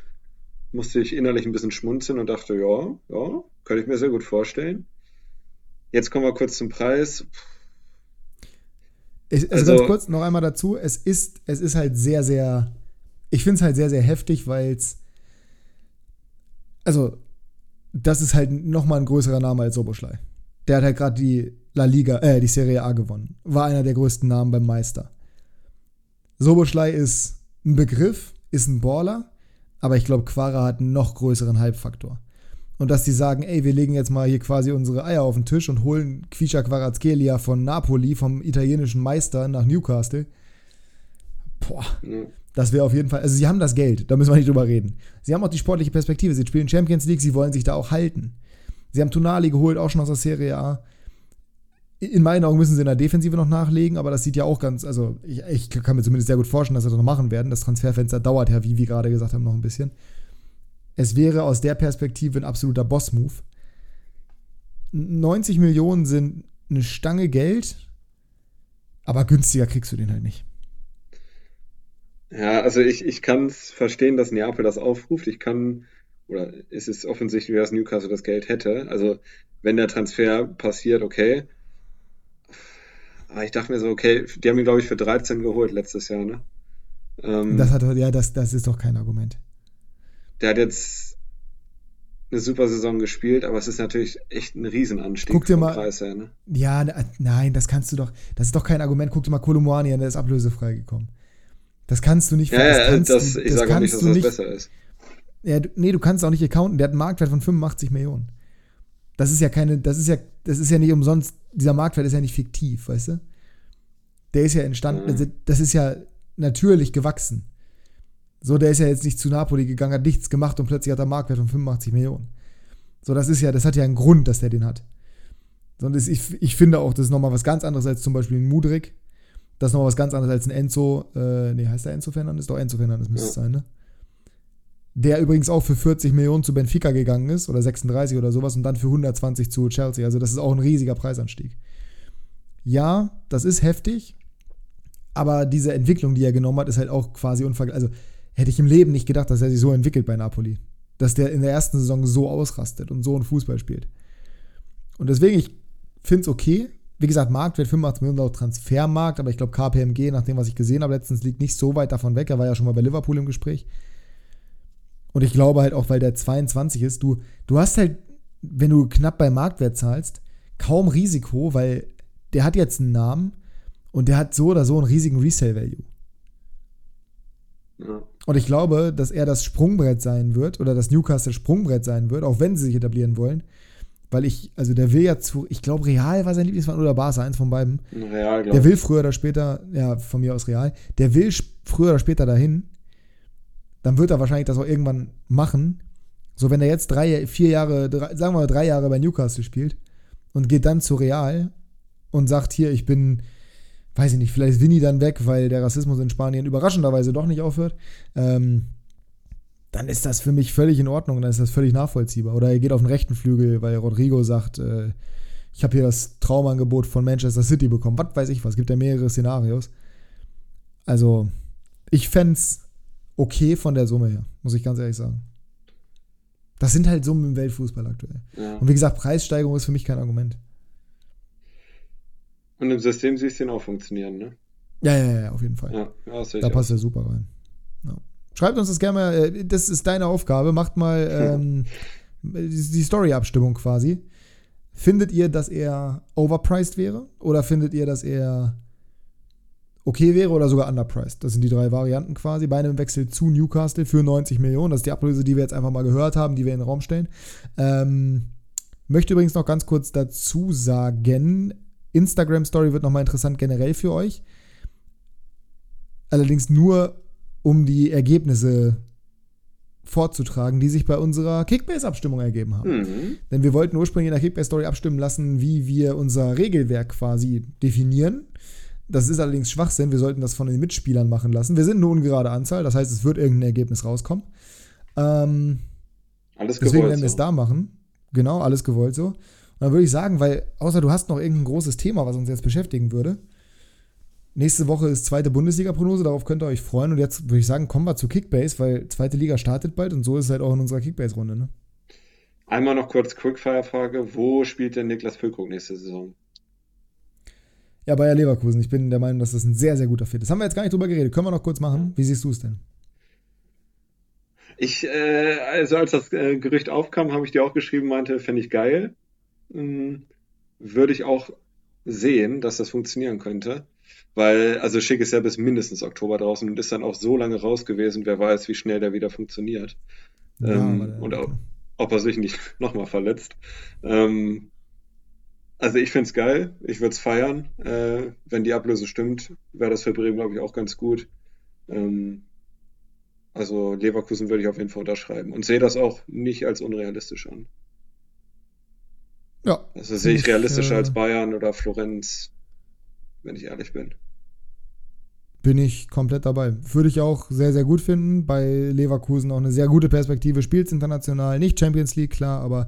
musste ich innerlich ein bisschen schmunzeln und dachte, ja, ja, könnte ich mir sehr gut vorstellen. Jetzt kommen wir kurz zum Preis. Ich, also, Also- ganz kurz noch einmal dazu, es ist, es ist halt sehr, sehr, ich finde es halt sehr, sehr heftig, weil es, also, das ist halt nochmal ein größerer Name als Soboschlei. Der hat halt gerade die La Liga, äh, die Serie A gewonnen. War einer der größten Namen beim Meister. Soboschlei ist ein Begriff, ist ein Baller, aber ich glaube, Quara hat einen noch größeren Hype-Faktor. Und dass die sagen, ey, wir legen jetzt mal hier quasi unsere Eier auf den Tisch und holen Quisha Kvaratskhelia von Napoli, vom italienischen Meister nach Newcastle. Boah, Ja. das wäre auf jeden Fall, also sie haben das Geld, da müssen wir nicht drüber reden. Sie haben auch die sportliche Perspektive, sie spielen Champions League, sie wollen sich da auch halten. Sie haben Tonali geholt, auch schon aus der Serie A. In meinen Augen müssen sie in der Defensive noch nachlegen, aber das sieht ja auch ganz, also ich, ich kann mir zumindest sehr gut vorstellen, dass sie das noch machen werden. Das Transferfenster dauert ja, wie wir gerade gesagt haben, noch ein bisschen. es wäre aus der Perspektive ein absoluter Boss-Move. 90 Millionen sind eine Stange Geld, aber günstiger kriegst du den halt nicht. Ja, also ich, ich kann es verstehen, dass Neapel das aufruft. Ich kann, oder es ist offensichtlich, dass Newcastle das Geld hätte. Also wenn der Transfer passiert, okay. Aber ich dachte mir so, okay, die haben ihn, glaube ich, für 13 geholt letztes Jahr, ne? Ähm, das hat, ja, das, das ist doch kein Argument. Der hat jetzt eine super Saison gespielt, aber es ist natürlich echt ein Riesenanstieg Guck dir mal, Preis her, ne? Ja, nein, das kannst du doch, das ist doch kein Argument. Guck dir mal Kolomoani an, der ist ablösefrei gekommen. Das kannst du nicht. Ja, das kannst das, du, ich sage auch nicht, dass das nicht, besser ist. Ja, nee, du kannst auch nicht accounten. Der hat einen Marktwert von 85 Millionen. Das ist ja keine, das ist ja, das ist ja nicht umsonst, dieser Marktwert ist ja nicht fiktiv, weißt du? Der ist ja entstanden, mhm. das ist ja natürlich gewachsen. So, der ist ja jetzt nicht zu Napoli gegangen, hat nichts gemacht und plötzlich hat er einen Marktwert von 85 Millionen. So, das ist ja, das hat ja einen Grund, dass der den hat. Sondern ich, ich finde auch, das ist nochmal was ganz anderes als zum Beispiel ein Mudrik, das ist noch was ganz anderes als ein Enzo. Äh, nee, heißt der Enzo Fernandes? Doch, Enzo Fernandes müsste es sein, ne? Der übrigens auch für 40 Millionen zu Benfica gegangen ist oder 36 oder sowas und dann für 120 zu Chelsea. Also, das ist auch ein riesiger Preisanstieg. Ja, das ist heftig, aber diese Entwicklung, die er genommen hat, ist halt auch quasi unvergleichlich. Also, hätte ich im Leben nicht gedacht, dass er sich so entwickelt bei Napoli. Dass der in der ersten Saison so ausrastet und so einen Fußball spielt. Und deswegen, ich finde es okay, wie gesagt, Marktwert 85 Millionen laut Transfermarkt, aber ich glaube, KPMG, nach dem, was ich gesehen habe, letztens liegt nicht so weit davon weg. Er war ja schon mal bei Liverpool im Gespräch. Und ich glaube halt auch, weil der 22 ist, du, du hast halt, wenn du knapp bei Marktwert zahlst, kaum Risiko, weil der hat jetzt einen Namen und der hat so oder so einen riesigen Resale-Value. Ja. Und ich glaube, dass er das Sprungbrett sein wird oder das Newcastle Sprungbrett sein wird, auch wenn sie sich etablieren wollen, weil ich, also der will ja zu, ich glaube, Real war sein Lieblingsverein oder Barca, eins von beiden. Real, glaube Der will früher oder später, ja, von mir aus Real, der will früher oder später dahin. Dann wird er wahrscheinlich das auch irgendwann machen. So, wenn er jetzt drei, vier Jahre, drei, sagen wir mal drei Jahre bei Newcastle spielt und geht dann zu Real und sagt, hier, ich bin, weiß ich nicht, vielleicht ist Vinny dann weg, weil der Rassismus in Spanien überraschenderweise doch nicht aufhört. Ähm, dann ist das für mich völlig in Ordnung, dann ist das völlig nachvollziehbar. Oder er geht auf den rechten Flügel, weil Rodrigo sagt, äh, ich habe hier das Traumangebot von Manchester City bekommen. Was weiß ich was, es gibt ja mehrere Szenarios. Also, ich fände es okay von der Summe her, muss ich ganz ehrlich sagen. Das sind halt Summen im Weltfußball aktuell. Ja. Und wie gesagt, Preissteigerung ist für mich kein Argument. Und im System siehst du ihn auch funktionieren, ne? Ja, ja, ja, auf jeden Fall. Ja, da passt er super rein. Ja. Schreibt uns das gerne mal, äh, das ist deine Aufgabe. Macht mal <laughs> ähm, die Story-Abstimmung quasi. Findet ihr, dass er overpriced wäre? Oder findet ihr, dass er okay wäre oder sogar underpriced? Das sind die drei Varianten quasi. Bei einem Wechsel zu Newcastle für 90 Millionen. Das ist die Ablöse, die wir jetzt einfach mal gehört haben, die wir in den Raum stellen. Ähm, möchte übrigens noch ganz kurz dazu sagen, Instagram Story wird nochmal interessant generell für euch. Allerdings nur um die Ergebnisse vorzutragen, die sich bei unserer Kickbase-Abstimmung ergeben haben. Mhm. Denn wir wollten ursprünglich in der Kickbase-Story abstimmen lassen, wie wir unser Regelwerk quasi definieren. Das ist allerdings Schwachsinn. Wir sollten das von den Mitspielern machen lassen. Wir sind eine ungerade Anzahl, das heißt, es wird irgendein Ergebnis rauskommen. Ähm, alles deswegen werden wir es so. da machen. Genau, alles gewollt so. Und dann würde ich sagen, weil, außer du hast noch irgendein großes Thema, was uns jetzt beschäftigen würde, Nächste Woche ist zweite Bundesliga-Prognose, darauf könnt ihr euch freuen. Und jetzt würde ich sagen, kommen wir zu Kickbase, weil zweite Liga startet bald und so ist es halt auch in unserer Kickbase-Runde. Ne? Einmal noch kurz Quickfire-Frage: Wo spielt denn Niklas Füllkrug nächste Saison? Ja, Bayer Leverkusen. Ich bin der Meinung, dass das ein sehr, sehr guter Fit ist. Haben wir jetzt gar nicht drüber geredet. Können wir noch kurz machen? Wie siehst du es denn? Ich, äh, also als das äh, Gerücht aufkam, habe ich dir auch geschrieben, meinte, fände ich geil. Hm, würde ich auch sehen, dass das funktionieren könnte. Weil, also Schick ist ja bis mindestens Oktober draußen und ist dann auch so lange raus gewesen, wer weiß, wie schnell der wieder funktioniert. Ja, ähm, und ob, ob, er sich nicht <laughs> nochmal verletzt. Ähm, also ich finde es geil, ich würde es feiern. Äh, wenn die Ablöse stimmt, wäre das für Bremen, glaube ich, auch ganz gut. Ähm, also Leverkusen würde ich auf jeden Fall unterschreiben und sehe das auch nicht als unrealistisch an. Ja. Also sehe ich realistischer äh, als Bayern oder Florenz wenn ich ehrlich bin. bin ich komplett dabei. Würde ich auch sehr, sehr gut finden. Bei Leverkusen auch eine sehr gute Perspektive. Spielt international, nicht Champions League, klar, aber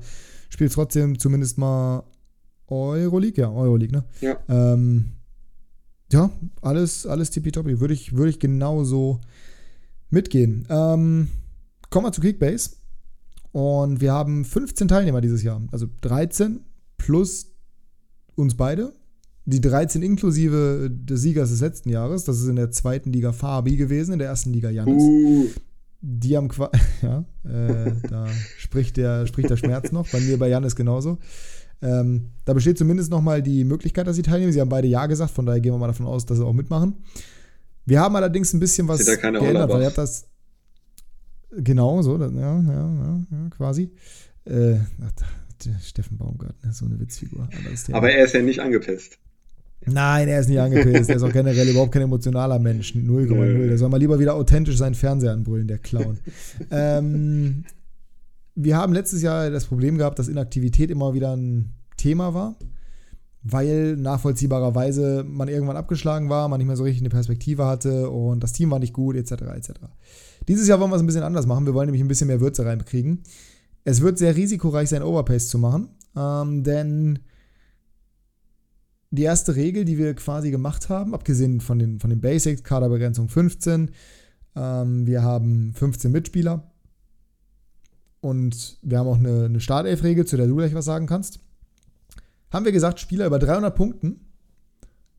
spielt trotzdem zumindest mal Euroleague, ja, Euroleague, ne? Ja. Ähm, ja, alles, alles tippitoppi. Würde ich, würde ich genauso mitgehen. Ähm, kommen wir zu Kickbase. Und wir haben 15 Teilnehmer dieses Jahr. Also 13 plus uns beide. Die 13 inklusive des Siegers des letzten Jahres. Das ist in der zweiten Liga Fabi gewesen, in der ersten Liga Janis. Uh, Die haben quasi, <laughs> ja, äh, da <laughs> spricht der, spricht der Schmerz noch. Bei mir bei Janis genauso. Ähm, da besteht zumindest noch mal die Möglichkeit, dass sie teilnehmen. Sie haben beide Ja gesagt, von daher gehen wir mal davon aus, dass sie auch mitmachen. Wir haben allerdings ein bisschen was geändert, weil Hollerbachs? ihr habt das genau so, das, ja, ja, ja, quasi. Äh, ach, Steffen Baumgart, ne, so eine Witzfigur. Thema. aber er ist ja nicht angepisst. Nein, er ist nicht angepisst. Er ist auch generell überhaupt kein emotionaler Mensch. 0,0. Nö. Der soll mal lieber wieder authentisch seinen Fernseher anbrüllen, der Clown. ähm, wir haben letztes Jahr das Problem gehabt, dass Inaktivität immer wieder ein Thema war, weil nachvollziehbarerweise man irgendwann abgeschlagen war, man nicht mehr so richtig eine Perspektive hatte und das Team war nicht gut, etc. etc. Dieses Jahr wollen wir es ein bisschen anders machen. Wir wollen nämlich ein bisschen mehr Würze reinkriegen. Es wird sehr risikoreich sein, Overpace zu machen, ähm, denn die erste Regel, die wir quasi gemacht haben, abgesehen von den, von den Basics, Kaderbegrenzung 15, ähm, wir haben 15 Mitspieler und wir haben auch eine, eine Startelf-Regel, zu der du gleich was sagen kannst. Haben wir gesagt, Spieler über 300 Punkten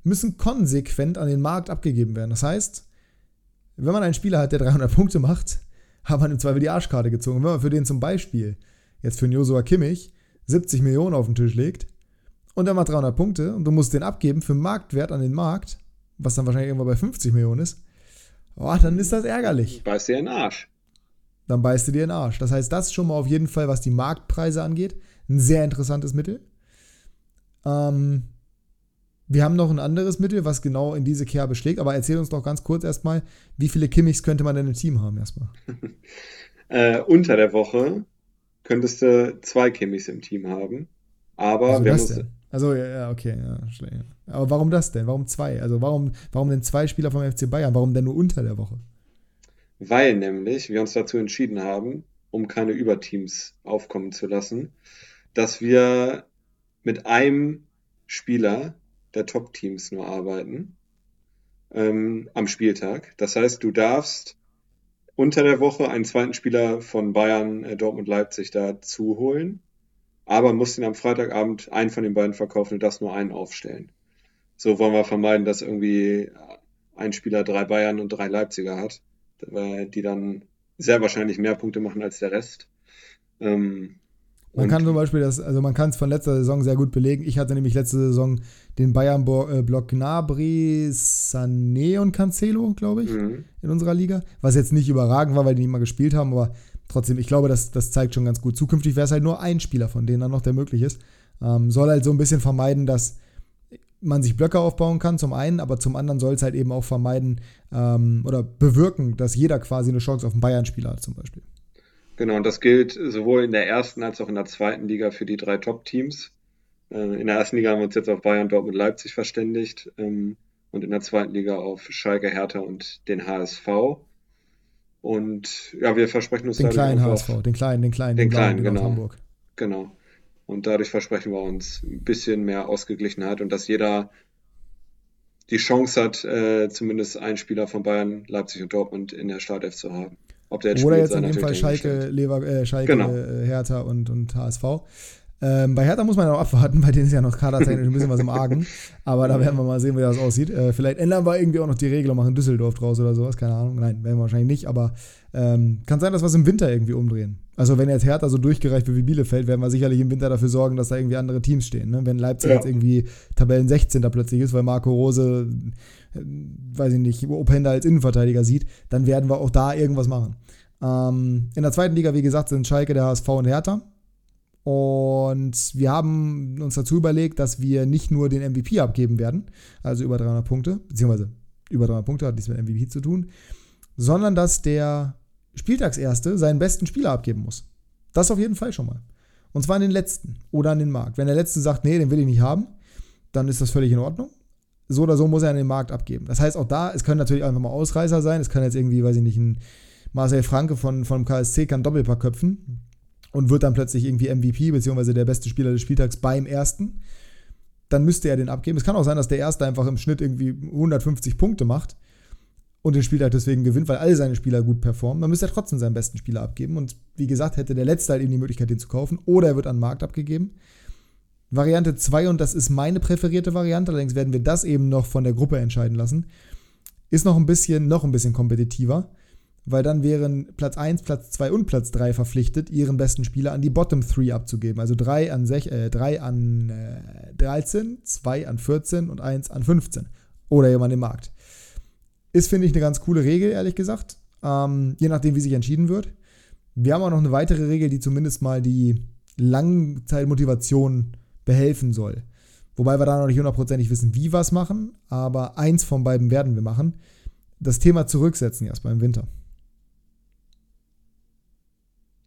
müssen konsequent an den Markt abgegeben werden. Das heißt, wenn man einen Spieler hat, der 300 Punkte macht, <laughs> hat man im Zweifel die Arschkarte gezogen. Wenn man für den zum Beispiel jetzt für einen Josua Kimmich 70 Millionen auf den Tisch legt und er macht 300 Punkte und du musst den abgeben für Marktwert an den Markt, was dann wahrscheinlich irgendwann bei 50 Millionen ist, oh, dann ist das ärgerlich. Beißt dir in den Arsch. Dann beißt du dir in den Arsch. Das heißt, das ist schon mal auf jeden Fall, was die Marktpreise angeht, ein sehr interessantes Mittel. Ähm, wir haben noch ein anderes Mittel, was genau in diese Kerbe schlägt, aber erzähl uns doch ganz kurz erstmal, wie viele Kimmichs könnte man denn im Team haben erstmal? <laughs> Äh, unter der Woche könntest du zwei Kimmis im Team haben. Aber Also wir müssen, denn? Also ja, okay, ja, schlecht. Aber warum das denn? Warum zwei? Also warum, warum denn zwei Spieler vom FC Bayern? Warum denn nur unter der Woche? weil nämlich wir uns dazu entschieden haben, um keine Überteams aufkommen zu lassen, dass wir mit einem Spieler der Top-Teams nur arbeiten ähm, am Spieltag. Das heißt, du darfst unter der Woche einen zweiten Spieler von Bayern, äh, Dortmund, Leipzig dazu holen, aber musst ihn am Freitagabend einen von den beiden verkaufen und darfst nur einen aufstellen. So wollen wir vermeiden, dass irgendwie ein Spieler drei Bayern und drei Leipziger hat, weil die dann sehr wahrscheinlich mehr Punkte machen als der Rest. Ähm, Man kann zum Beispiel das, also man kann es von letzter Saison sehr gut belegen. Ich hatte nämlich letzte Saison den Bayern-Block Gnabry, Sané und Cancelo, glaube ich, Mhm. in unserer Liga. Was jetzt nicht überragend war, weil die nicht mal gespielt haben, aber trotzdem, ich glaube, das, das zeigt schon ganz gut. Zukünftig wäre es halt nur ein Spieler von denen dann noch, der möglich ist. Ähm, soll halt so ein bisschen vermeiden, dass man sich Blöcke aufbauen kann, zum einen, aber zum anderen soll es halt eben auch vermeiden ähm, oder bewirken, dass jeder quasi eine Chance auf einen Bayern-Spieler hat, zum Beispiel. Genau, und das gilt sowohl in der ersten als auch in der zweiten Liga für die drei Top-Teams. Äh, In der ersten Liga haben wir uns jetzt auf Bayern, Dortmund, Leipzig verständigt ähm, und in der zweiten Liga auf Schalke, Hertha und den HSV. Und ja, wir versprechen uns Den kleinen HSV, den kleinen, den kleinen, Den kleinen, genau. Hamburg. Genau. Und dadurch versprechen wir uns ein bisschen mehr Ausgeglichenheit und dass jeder die Chance hat, äh, zumindest einen Spieler von Bayern, Leipzig und Dortmund in der Startelf zu haben. Ob der jetzt Oder spielt, jetzt in dem Fall Schalke. Lever, äh, Schalke Genau. äh, Hertha und, und HSV. Ähm, bei Hertha muss man ja noch abwarten, bei denen ist ja noch kadertechnisch ein bisschen was im Argen. Aber da werden wir mal sehen, wie das aussieht. Äh, vielleicht ändern wir irgendwie auch noch die Regel und machen Düsseldorf draus oder sowas, keine Ahnung. Nein, werden wir wahrscheinlich nicht, aber ähm, kann sein, dass wir es im Winter irgendwie umdrehen. Also wenn jetzt Hertha so durchgereicht wird wie Bielefeld, werden wir sicherlich im Winter dafür sorgen, dass da irgendwie andere Teams stehen. Ne? Wenn Leipzig Ja. jetzt irgendwie Tabellen 16. plötzlich ist, weil Marco Rose, äh, weiß ich nicht, Openda als Innenverteidiger sieht, dann werden wir auch da irgendwas machen. Ähm, in der zweiten Liga, wie gesagt, sind Schalke, der HSV und Hertha. Und wir haben uns dazu überlegt, dass wir nicht nur den MVP abgeben werden, also über 300 Punkte, beziehungsweise über 300 Punkte hat nichts mit MVP zu tun, sondern dass der Spieltagserste seinen besten Spieler abgeben muss. Das auf jeden Fall schon mal. Und zwar an den letzten oder an den Markt. Wenn der letzte sagt, nee, den will ich nicht haben, dann ist das völlig in Ordnung. so oder so muss er an den Markt abgeben. Das heißt, auch da, es können natürlich einfach mal Ausreißer sein. Es kann jetzt irgendwie, weiß ich nicht, ein Marcel Franke von, von KSC kann Doppelpack köpfen und wird dann plötzlich irgendwie MVP, beziehungsweise der beste Spieler des Spieltags beim ersten. Dann müsste er den abgeben. Es kann auch sein, dass der erste einfach im Schnitt irgendwie 150 Punkte macht und den Spieltag deswegen gewinnt, weil alle seine Spieler gut performen. Dann müsste er trotzdem seinen besten Spieler abgeben. Und wie gesagt, hätte der Letzte halt eben die Möglichkeit, den zu kaufen. Oder er wird an den Markt abgegeben. Variante 2, und das ist meine präferierte Variante, allerdings werden wir das eben noch von der Gruppe entscheiden lassen, ist noch ein bisschen, noch ein bisschen kompetitiver, weil dann wären Platz 1, Platz 2 und Platz 3 verpflichtet, ihren besten Spieler an die Bottom 3 abzugeben. Also 3 an, 6, äh, 3 an äh, 13, 2 an 14 und 1 an 15. Oder jemand im Markt. Ist, finde ich, eine ganz coole Regel, ehrlich gesagt. Ähm, je nachdem, wie sich entschieden wird. Wir haben auch noch eine weitere Regel, die zumindest mal die Langzeitmotivation behelfen soll. Wobei wir da noch nicht hundertprozentig wissen, wie wir es machen, aber eins von beiden werden wir machen. Das Thema zurücksetzen erst beim Winter.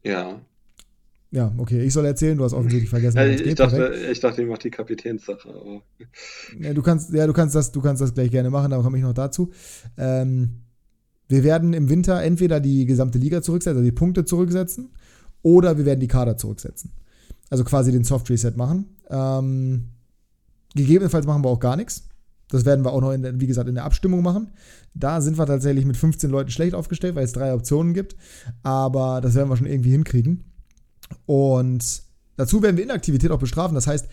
Ja. Ja, okay, ich soll erzählen, du hast offensichtlich vergessen. Ja, ich, geht, dachte, ich dachte, ich mache die Kapitänssache. Aber. Ja, du kannst, ja, du kannst das, du kannst das gleich gerne machen, da komme ich noch dazu. Ähm, wir werden im Winter entweder die gesamte Liga zurücksetzen, also die Punkte zurücksetzen, oder wir werden die Kader zurücksetzen. Also quasi den Soft Reset machen. Ähm, gegebenenfalls machen wir auch gar nichts. Das werden wir auch noch, in, wie gesagt, in der Abstimmung machen. Da sind wir tatsächlich mit 15 Leuten schlecht aufgestellt, weil es drei Optionen gibt. Aber das werden wir schon irgendwie hinkriegen. Und dazu werden wir Inaktivität auch bestrafen. Das heißt,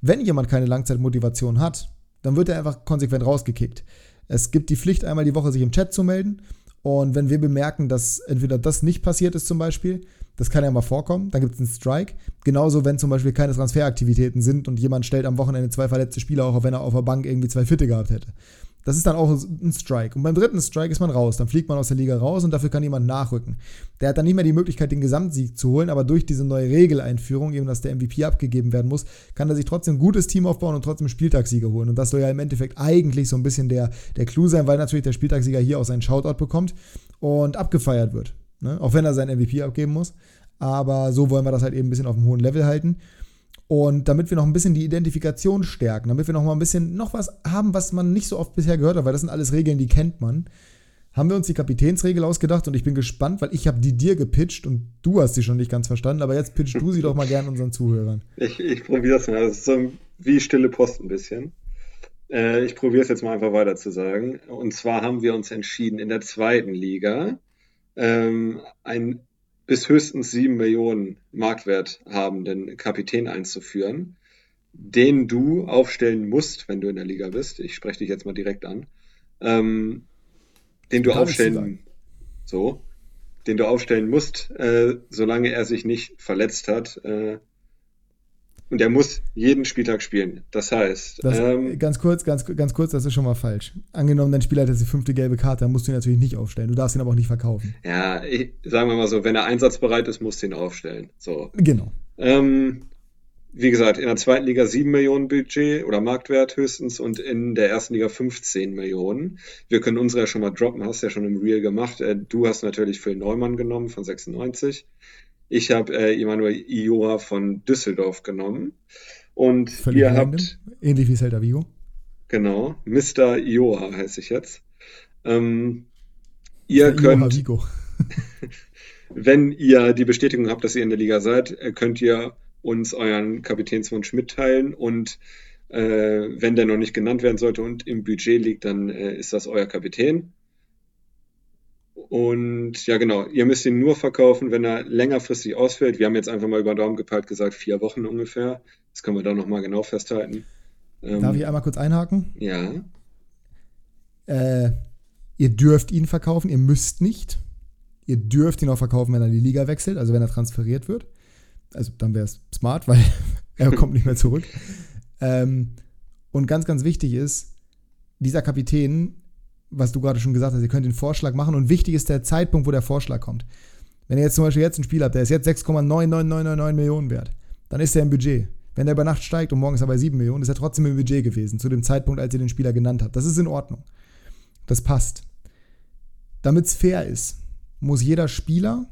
wenn jemand keine Langzeitmotivation hat, dann wird er einfach konsequent rausgekickt. Es gibt die Pflicht, einmal die Woche sich im Chat zu melden. Und wenn wir bemerken, dass entweder das nicht passiert ist, zum Beispiel, das kann ja mal vorkommen. Dann gibt es einen Strike. Genauso, wenn zum Beispiel keine Transferaktivitäten sind und jemand stellt am Wochenende zwei verletzte Spieler, auch wenn er auf der Bank irgendwie zwei Fitte gehabt hätte. Das ist dann auch ein Strike. Und beim dritten Strike ist man raus. Dann fliegt man aus der Liga raus und dafür kann jemand nachrücken. Der hat dann nicht mehr die Möglichkeit, den Gesamtsieg zu holen, aber durch diese neue Regeleinführung, eben dass der MVP abgegeben werden muss, kann er sich trotzdem ein gutes Team aufbauen und trotzdem Spieltagssieger holen. Und das soll ja im Endeffekt eigentlich so ein bisschen der, der Clou sein, weil natürlich der Spieltagssieger hier auch seinen Shoutout bekommt und abgefeiert wird. Ne? Auch wenn er seinen MVP abgeben muss. Aber so wollen wir das halt eben ein bisschen auf einem hohen Level halten. Und damit wir noch ein bisschen die Identifikation stärken, damit wir noch mal ein bisschen noch was haben, was man nicht so oft bisher gehört hat, weil das sind alles Regeln, die kennt man, haben wir uns die Kapitänsregel ausgedacht und ich bin gespannt, weil ich habe die dir gepitcht und du hast sie schon nicht ganz verstanden, aber jetzt pitchst du sie doch mal gerne unseren Zuhörern. Ich, ich probiere das mal. Das ist so wie stille Post ein bisschen. Äh, ich probiere es jetzt mal einfach weiter zu sagen. Und zwar haben wir uns entschieden, in der zweiten Liga ähm, ein bis höchstens sieben Millionen Marktwert habenden Kapitän einzuführen, den du aufstellen musst, wenn du in der Liga bist. Ich spreche dich jetzt mal direkt an. Ähm, den du aufstellen, so, den du aufstellen musst, äh, solange er sich nicht verletzt hat, äh, und er muss jeden Spieltag spielen. Das heißt. Das, ähm, ganz kurz, ganz, ganz kurz, das ist schon mal falsch. Angenommen, dein Spieler hat jetzt die fünfte gelbe Karte, dann musst du ihn natürlich nicht aufstellen. Du darfst ihn aber auch nicht verkaufen. Ja, ich, sagen wir mal so, wenn er einsatzbereit ist, musst du ihn aufstellen. So. Genau. Ähm, wie gesagt, in der zweiten Liga 7 Millionen Budget oder Marktwert höchstens und in der ersten Liga 15 Millionen. Wir können unsere ja schon mal droppen, hast ja schon im Real gemacht. Äh, du hast natürlich Phil Neumann genommen von 96. Ich habe äh, Emanuel Ioa von Düsseldorf genommen. Und Völlig ihr random. habt. Ähnlich wie Celta Vigo. Genau, Mr. Ioa heiße ich jetzt. Ähm, ihr Mr. könnt. Vigo. <laughs> wenn ihr die Bestätigung habt, dass ihr in der Liga seid, äh, könnt ihr uns euren Kapitänswunsch mitteilen und äh, wenn der noch nicht genannt werden sollte und im Budget liegt, dann äh, ist das euer Kapitän. Und ja, genau, ihr müsst ihn nur verkaufen, wenn er längerfristig ausfällt. Wir haben jetzt einfach mal über den Daumen gepeilt gesagt, vier Wochen ungefähr. Das können wir da nochmal genau festhalten. Ähm, Darf ich einmal kurz einhaken? Ja. Äh, ihr dürft ihn verkaufen, ihr müsst nicht. Ihr dürft ihn auch verkaufen, wenn er die Liga wechselt, also wenn er transferiert wird. Also dann wäre es smart, weil <laughs> er kommt nicht mehr zurück. Ähm, und ganz, ganz wichtig ist, dieser Kapitän was du gerade schon gesagt hast, ihr könnt den Vorschlag machen und wichtig ist der Zeitpunkt, wo der Vorschlag kommt. Wenn ihr jetzt zum Beispiel jetzt ein Spiel habt, der ist jetzt 6,99999 Millionen wert, dann ist er im Budget. Wenn der über Nacht steigt und morgen ist er bei 7 Millionen, ist er trotzdem im Budget gewesen, zu dem Zeitpunkt, als ihr den Spieler genannt habt. Das ist in Ordnung. Das passt. Damit es fair ist, muss jeder Spieler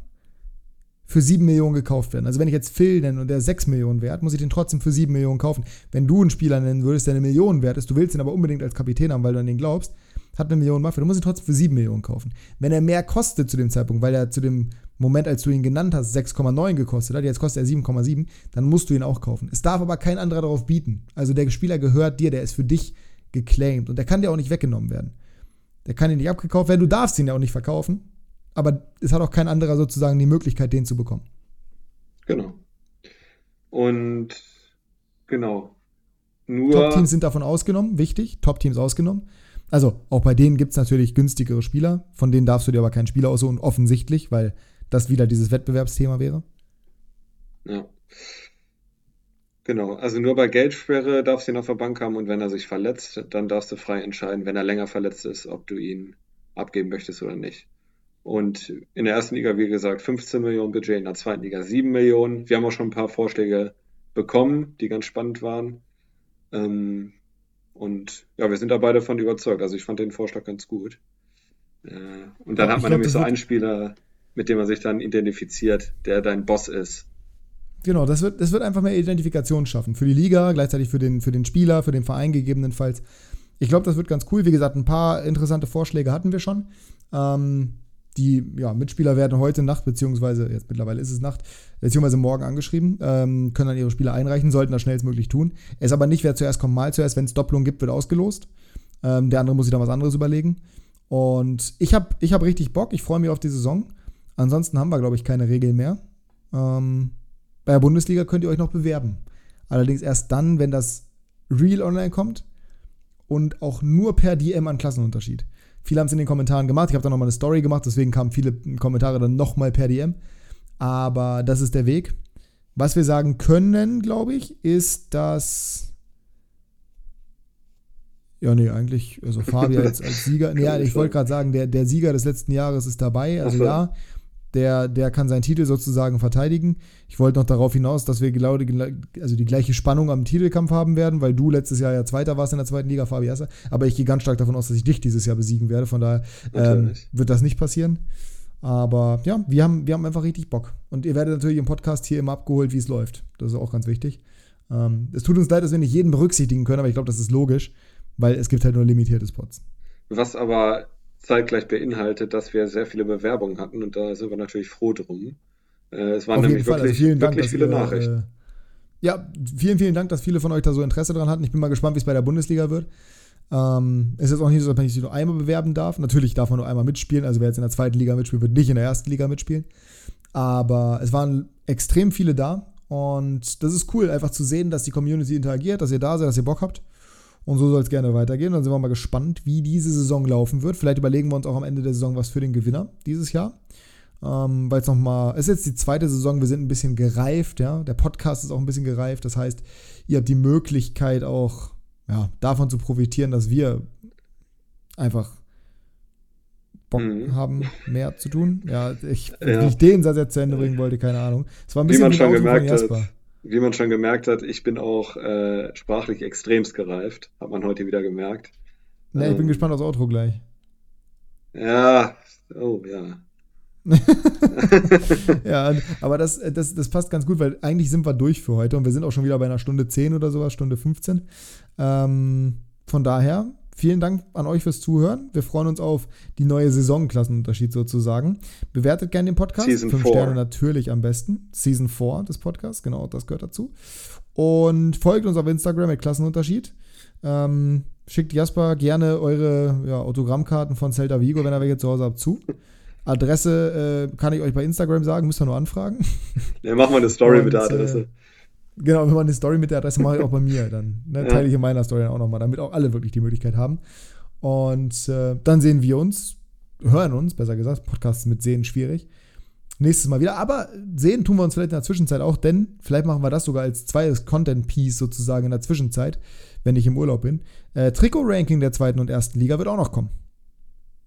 für 7 Millionen gekauft werden. Also wenn ich jetzt Phil nenne und der ist 6 Millionen wert, muss ich den trotzdem für 7 Millionen kaufen. Wenn du einen Spieler nennen würdest, der eine Million wert ist, du willst ihn aber unbedingt als Kapitän haben, weil du an den glaubst, hat eine Million Mafia, du musst ihn trotzdem für 7 Millionen kaufen. Wenn er mehr kostet zu dem Zeitpunkt, weil er zu dem Moment, als du ihn genannt hast, 6,9 gekostet hat, jetzt kostet er 7,7, dann musst du ihn auch kaufen. Es darf aber kein anderer darauf bieten. Also der Spieler gehört dir, der ist für dich geclaimed und der kann dir auch nicht weggenommen werden. Der kann dir nicht abgekauft werden, du darfst ihn ja auch nicht verkaufen, aber es hat auch kein anderer sozusagen die Möglichkeit, den zu bekommen. Genau. Und genau. Nur Top-Teams sind davon ausgenommen, wichtig, Top-Teams ausgenommen. Also auch bei denen gibt es natürlich günstigere Spieler, von denen darfst du dir aber keinen Spieler aussuchen, offensichtlich, weil das wieder dieses Wettbewerbsthema wäre. Ja. Genau, also nur bei Geldsperre darfst du ihn auf der Bank haben und wenn er sich verletzt, dann darfst du frei entscheiden, wenn er länger verletzt ist, ob du ihn abgeben möchtest oder nicht. Und in der ersten Liga, wie gesagt, 15 Millionen Budget, in der zweiten Liga 7 Millionen. Wir haben auch schon ein paar Vorschläge bekommen, die ganz spannend waren. Ähm, und ja, wir sind da beide von überzeugt. Also ich fand den Vorschlag ganz gut. Äh, und dann ja, hat man nämlich so einen Spieler, mit dem man sich dann identifiziert, der dein Boss ist. Genau, das wird, das wird einfach mehr Identifikation schaffen. Für die Liga, gleichzeitig für den, für den Spieler, für den Verein gegebenenfalls. Ich glaube, das wird ganz cool. Wie gesagt, ein paar interessante Vorschläge hatten wir schon. Ähm, die ja, Mitspieler werden heute Nacht, beziehungsweise jetzt mittlerweile ist es Nacht, beziehungsweise morgen angeschrieben, ähm, können dann ihre Spieler einreichen, sollten das schnellstmöglich tun. Es ist aber nicht, wer zuerst kommt, mal zuerst. Wenn es Doppelung gibt, wird ausgelost. Ähm, der andere muss sich dann was anderes überlegen. Und ich habe ich hab richtig Bock. Ich freue mich auf die Saison. Ansonsten haben wir, glaube ich, keine Regeln mehr. Ähm, bei der Bundesliga könnt ihr euch noch bewerben. Allerdings erst dann, wenn das Real online kommt und auch nur per DM an Klassenunterschied. Viele haben es in den Kommentaren gemacht. Ich habe da nochmal eine Story gemacht, deswegen kamen viele Kommentare dann nochmal per DM. Aber das ist der Weg. Was wir sagen können, glaube ich, ist, dass. Ja, nee, eigentlich, also Fabi <laughs> als, als Sieger. Nee, ich wollte gerade sagen, der, der Sieger des letzten Jahres ist dabei. Also ja, der, der kann seinen Titel sozusagen verteidigen. Ich wollte noch darauf hinaus, dass wir genau die, also die gleiche Spannung am Titelkampf haben werden, weil du letztes Jahr ja Zweiter warst in der zweiten Liga, Fabi Erster. Aber ich gehe ganz stark davon aus, dass ich dich dieses Jahr besiegen werde. Von daher ähm, wird das nicht passieren. Aber ja, wir haben, wir haben einfach richtig Bock. Und ihr werdet natürlich im Podcast hier immer abgeholt, wie es läuft. Das ist auch ganz wichtig. Ähm, es tut uns leid, dass wir nicht jeden berücksichtigen können, aber ich glaube, das ist logisch, weil es gibt halt nur limitierte Spots. Was aber zeitgleich beinhaltet, dass wir sehr viele Bewerbungen hatten und da sind wir natürlich froh drum. Äh, es waren Auf nämlich also wirklich, also Dank, wirklich viele ihr, Nachrichten. Äh, ja, vielen, vielen Dank, dass viele von euch da so Interesse dran hatten. Ich bin mal gespannt, wie es bei der Bundesliga wird. Ähm, es ist auch nicht so, dass man sich nur einmal bewerben darf. Natürlich darf man nur einmal mitspielen. Also wer jetzt in der zweiten Liga mitspielt, wird nicht in der ersten Liga mitspielen. Aber es waren extrem viele da. Und das ist cool, einfach zu sehen, dass die Community interagiert, dass ihr da seid, dass ihr Bock habt. Und so soll es gerne weitergehen. Dann sind wir mal gespannt, wie diese Saison laufen wird. Vielleicht überlegen wir uns auch am Ende der Saison was für den Gewinner dieses Jahr. Ähm, Weil es nochmal, es ist jetzt die zweite Saison, wir sind ein bisschen gereift, ja. Der Podcast ist auch ein bisschen gereift. Das heißt, ihr habt die Möglichkeit auch ja, davon zu profitieren, dass wir einfach Bock mhm. haben, mehr zu tun. Ja, ich, ja. ich den Satz jetzt zu Ende bringen wollte, keine Ahnung. Es war ein bisschen wie man schon gemerkt hat wie man schon gemerkt hat, ich bin auch äh, sprachlich extremst gereift. Hat man heute wieder gemerkt. Ne, ich bin ähm, gespannt aufs Outro gleich. Ja, oh ja. <laughs> ja, aber das, das, das passt ganz gut, weil eigentlich sind wir durch für heute und wir sind auch schon wieder bei einer Stunde 10 oder sowas, Stunde 15. Ähm, von daher Vielen Dank an euch fürs Zuhören. Wir freuen uns auf die neue Saisonklassenunterschied sozusagen. Bewertet gerne den Podcast. Season Fünf four. Sterne natürlich am besten. Season 4 des Podcasts, genau, das gehört dazu. Und folgt uns auf Instagram mit Klassenunterschied. Ähm, schickt Jasper gerne eure ja, Autogrammkarten von Celta Vigo, wenn er welche zu Hause habt, zu. Adresse äh, kann ich euch bei Instagram sagen, müsst ihr nur anfragen. Ja, machen wir eine Story <laughs> Und, mit der Adresse. Äh, Genau, wenn man eine Story mit der Adresse mache ich auch bei mir, <laughs> dann ne, teile ich in meiner Story dann auch nochmal, damit auch alle wirklich die Möglichkeit haben. Und äh, dann sehen wir uns, hören uns, besser gesagt, Podcasts mit Sehen schwierig. Nächstes Mal wieder. Aber sehen tun wir uns vielleicht in der Zwischenzeit auch, denn vielleicht machen wir das sogar als zweites Content-Piece sozusagen in der Zwischenzeit, wenn ich im Urlaub bin. Äh, Trikot-Ranking der zweiten und ersten Liga wird auch noch kommen.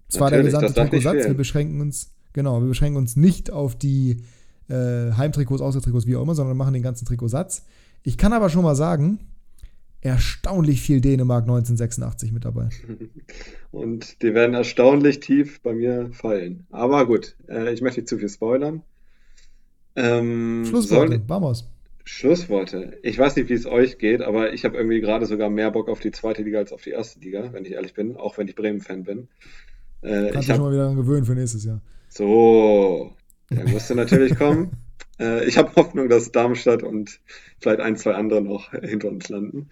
Zwar der gesamte Trikotsatz, wir beschränken uns, genau, wir beschränken uns nicht auf die äh, Heimtrikots, Außertrikots, wie auch immer, sondern machen den ganzen Trikotsatz. Ich kann aber schon mal sagen, erstaunlich viel Dänemark 1986 mit dabei. <laughs> Und die werden erstaunlich tief bei mir fallen. Aber gut, äh, ich möchte nicht zu viel spoilern. Ähm, Schlussworte, soll- vamos. Schlussworte. Ich weiß nicht, wie es euch geht, aber ich habe irgendwie gerade sogar mehr Bock auf die zweite Liga als auf die erste Liga, wenn ich ehrlich bin, auch wenn ich Bremen-Fan bin. Äh, Kannst ich du schon mal wieder gewöhnen für nächstes Jahr. so, der musste natürlich kommen. <laughs> Äh, ich habe Hoffnung, dass Darmstadt und vielleicht ein, zwei andere noch hinter uns landen.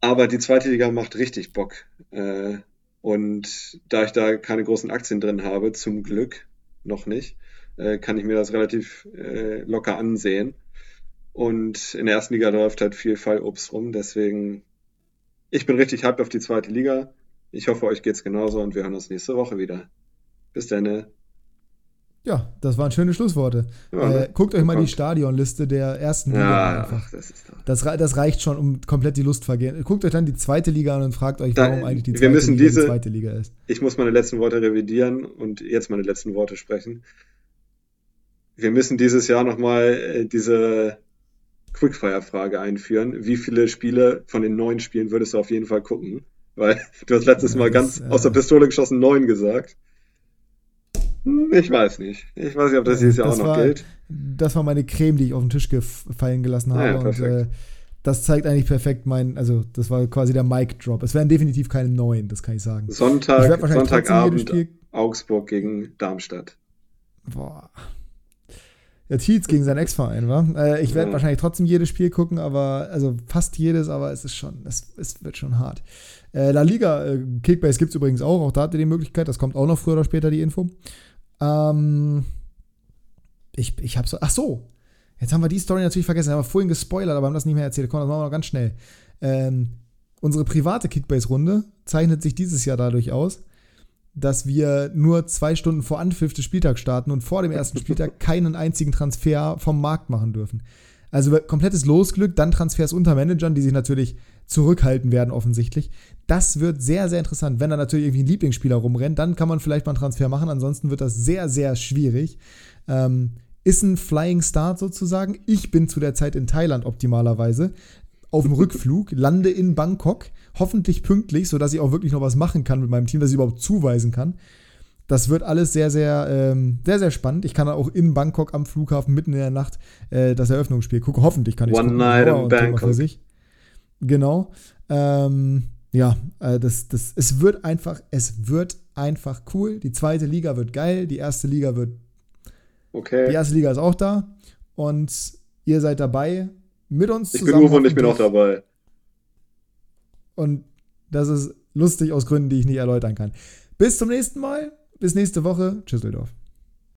Aber die zweite Liga macht richtig Bock. Äh, und da ich da keine großen Aktien drin habe, zum Glück noch nicht, äh, kann ich mir das relativ äh, locker ansehen. Und in der ersten Liga läuft halt viel Fallobst rum. Deswegen, ich bin richtig hyped auf die zweite Liga. Ich hoffe, euch geht's genauso und wir hören uns nächste Woche wieder. Bis dann. Ja, das waren schöne Schlussworte. Ja, ne? äh, guckt euch mal die. Stadionliste der ersten Liga an Ja, einfach. ach, das ist doch. Das, rei- das reicht schon, um komplett die Lust vergehen. Guckt euch dann die zweite Liga an und fragt euch, Da- warum eigentlich die zweite Liga diese- die zweite Liga ist. Ich muss meine letzten Worte revidieren und jetzt meine letzten Worte sprechen. Wir müssen dieses Jahr nochmal äh, diese Quickfire-Frage einführen. Wie viele Spiele von den neun Spielen würdest du auf jeden Fall gucken? Weil <laughs> du hast letztes Ja, Mal das, ganz äh, aus der Pistole geschossen neun gesagt. Ich weiß nicht. Ich weiß nicht, ob das dieses Jahr Das auch noch war- gilt. Das war meine Creme, die ich auf den Tisch gefallen gelassen Ah ja, habe. und äh, das zeigt eigentlich perfekt mein, also das war quasi der Mic-Drop. Es wären definitiv keine neuen, das kann ich sagen. ich Sonntag, jedes Sonntagabend. Augsburg gegen Darmstadt. Boah. Ja, Tietz gegen seinen Ex-Verein, wa? Äh, ich werde Ja. wahrscheinlich trotzdem jedes Spiel gucken, aber, also fast jedes, aber es ist schon, es, es wird schon hart. Äh, La Liga, äh, Kickbase gibt es übrigens auch, auch da habt ihr die Möglichkeit, das kommt auch noch früher oder später, die Info. Ähm, ich, ich habe so, ach so, jetzt haben wir die Story natürlich vergessen, haben wir vorhin gespoilert, aber haben das nicht mehr erzählt. Komm, das machen wir noch ganz schnell. Ähm, unsere private Kickbase-Runde zeichnet sich dieses Jahr dadurch aus, dass wir nur zwei Stunden vor Anpfiff des Spieltags starten und vor dem ersten Spieltag <laughs> keinen einzigen Transfer vom Markt machen dürfen. Also komplettes Losglück, dann Transfers unter Managern, die sich natürlich zurückhalten werden offensichtlich. Das wird sehr, sehr interessant. Wenn da natürlich irgendwie ein Lieblingsspieler rumrennt, dann kann man vielleicht mal einen Transfer machen. Ansonsten wird das sehr, sehr schwierig. Ähm, ist ein Flying Start sozusagen. Ich bin zu der Zeit in Thailand optimalerweise auf dem <laughs> Rückflug, lande in Bangkok, hoffentlich pünktlich, sodass ich auch wirklich noch was machen kann mit meinem Team, dass ich überhaupt zuweisen kann. Das wird alles sehr, sehr, ähm, sehr, sehr spannend. Ich kann auch in Bangkok am Flughafen mitten in der Nacht äh, das Eröffnungsspiel gucken. Hoffentlich kann ich One night in Bangkok. Für sich. Genau. Ähm, ja, äh, das, das, es wird einfach, es wird einfach cool. Die zweite Liga wird geil, die erste Liga wird die Okay. erste Liga ist auch da und ihr seid dabei mit uns Ich bin zusammen. Uwe und ich bin auch dabei. Und das ist lustig aus Gründen, die ich nicht erläutern kann. Bis zum nächsten Mal. Bis nächste Woche. Tschüsseldorf.